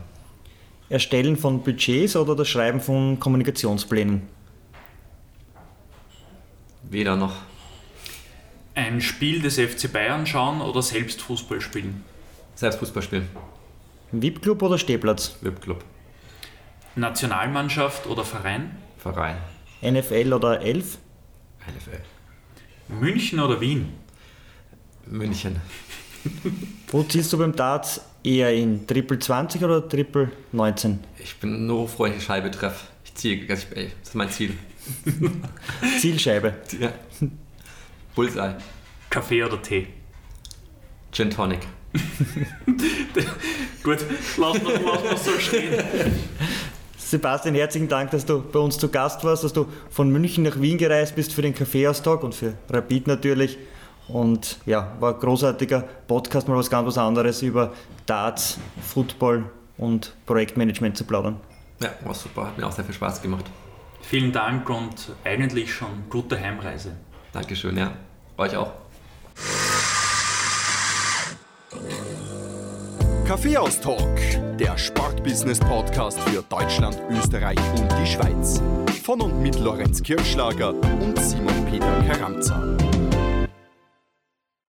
Erstellen von Budgets oder das Schreiben von Kommunikationsplänen? Weder noch. Ein Spiel des FC Bayern schauen oder selbst Fußball spielen? Selbst Fußball spielen. VIP-Club oder Stehplatz? VIP-Club. Nationalmannschaft oder Verein? Verein. NFL oder Elf? NFL. München oder Wien? München. Wo ziehst du beim Darts eher in? Triple 20 oder Triple 19? Ich bin nur froh, wenn ich Scheibe treffe. Ich ziehe, also das ist mein Ziel. Zielscheibe. Ja. Bullseye. Kaffee oder Tee? Gin Tonic. Gut, lass mal, lass mal so stehen. Sebastian, herzlichen Dank, dass du bei uns zu Gast warst, dass du von München nach Wien gereist bist für den Kaffeehaustag und für Rapid natürlich. Und ja, war ein großartiger Podcast, mal was ganz was anderes über Darts, Football und Projektmanagement zu plaudern. Ja, war super. Hat mir auch sehr viel Spaß gemacht. Vielen Dank und eigentlich schon gute Heimreise. Dankeschön, ja. Euch auch. Kaffeehaus Talk, der Sportbusiness Podcast für Deutschland, Österreich und die Schweiz. Von und mit Lorenz Kirschlager und Simon Peter Karamza.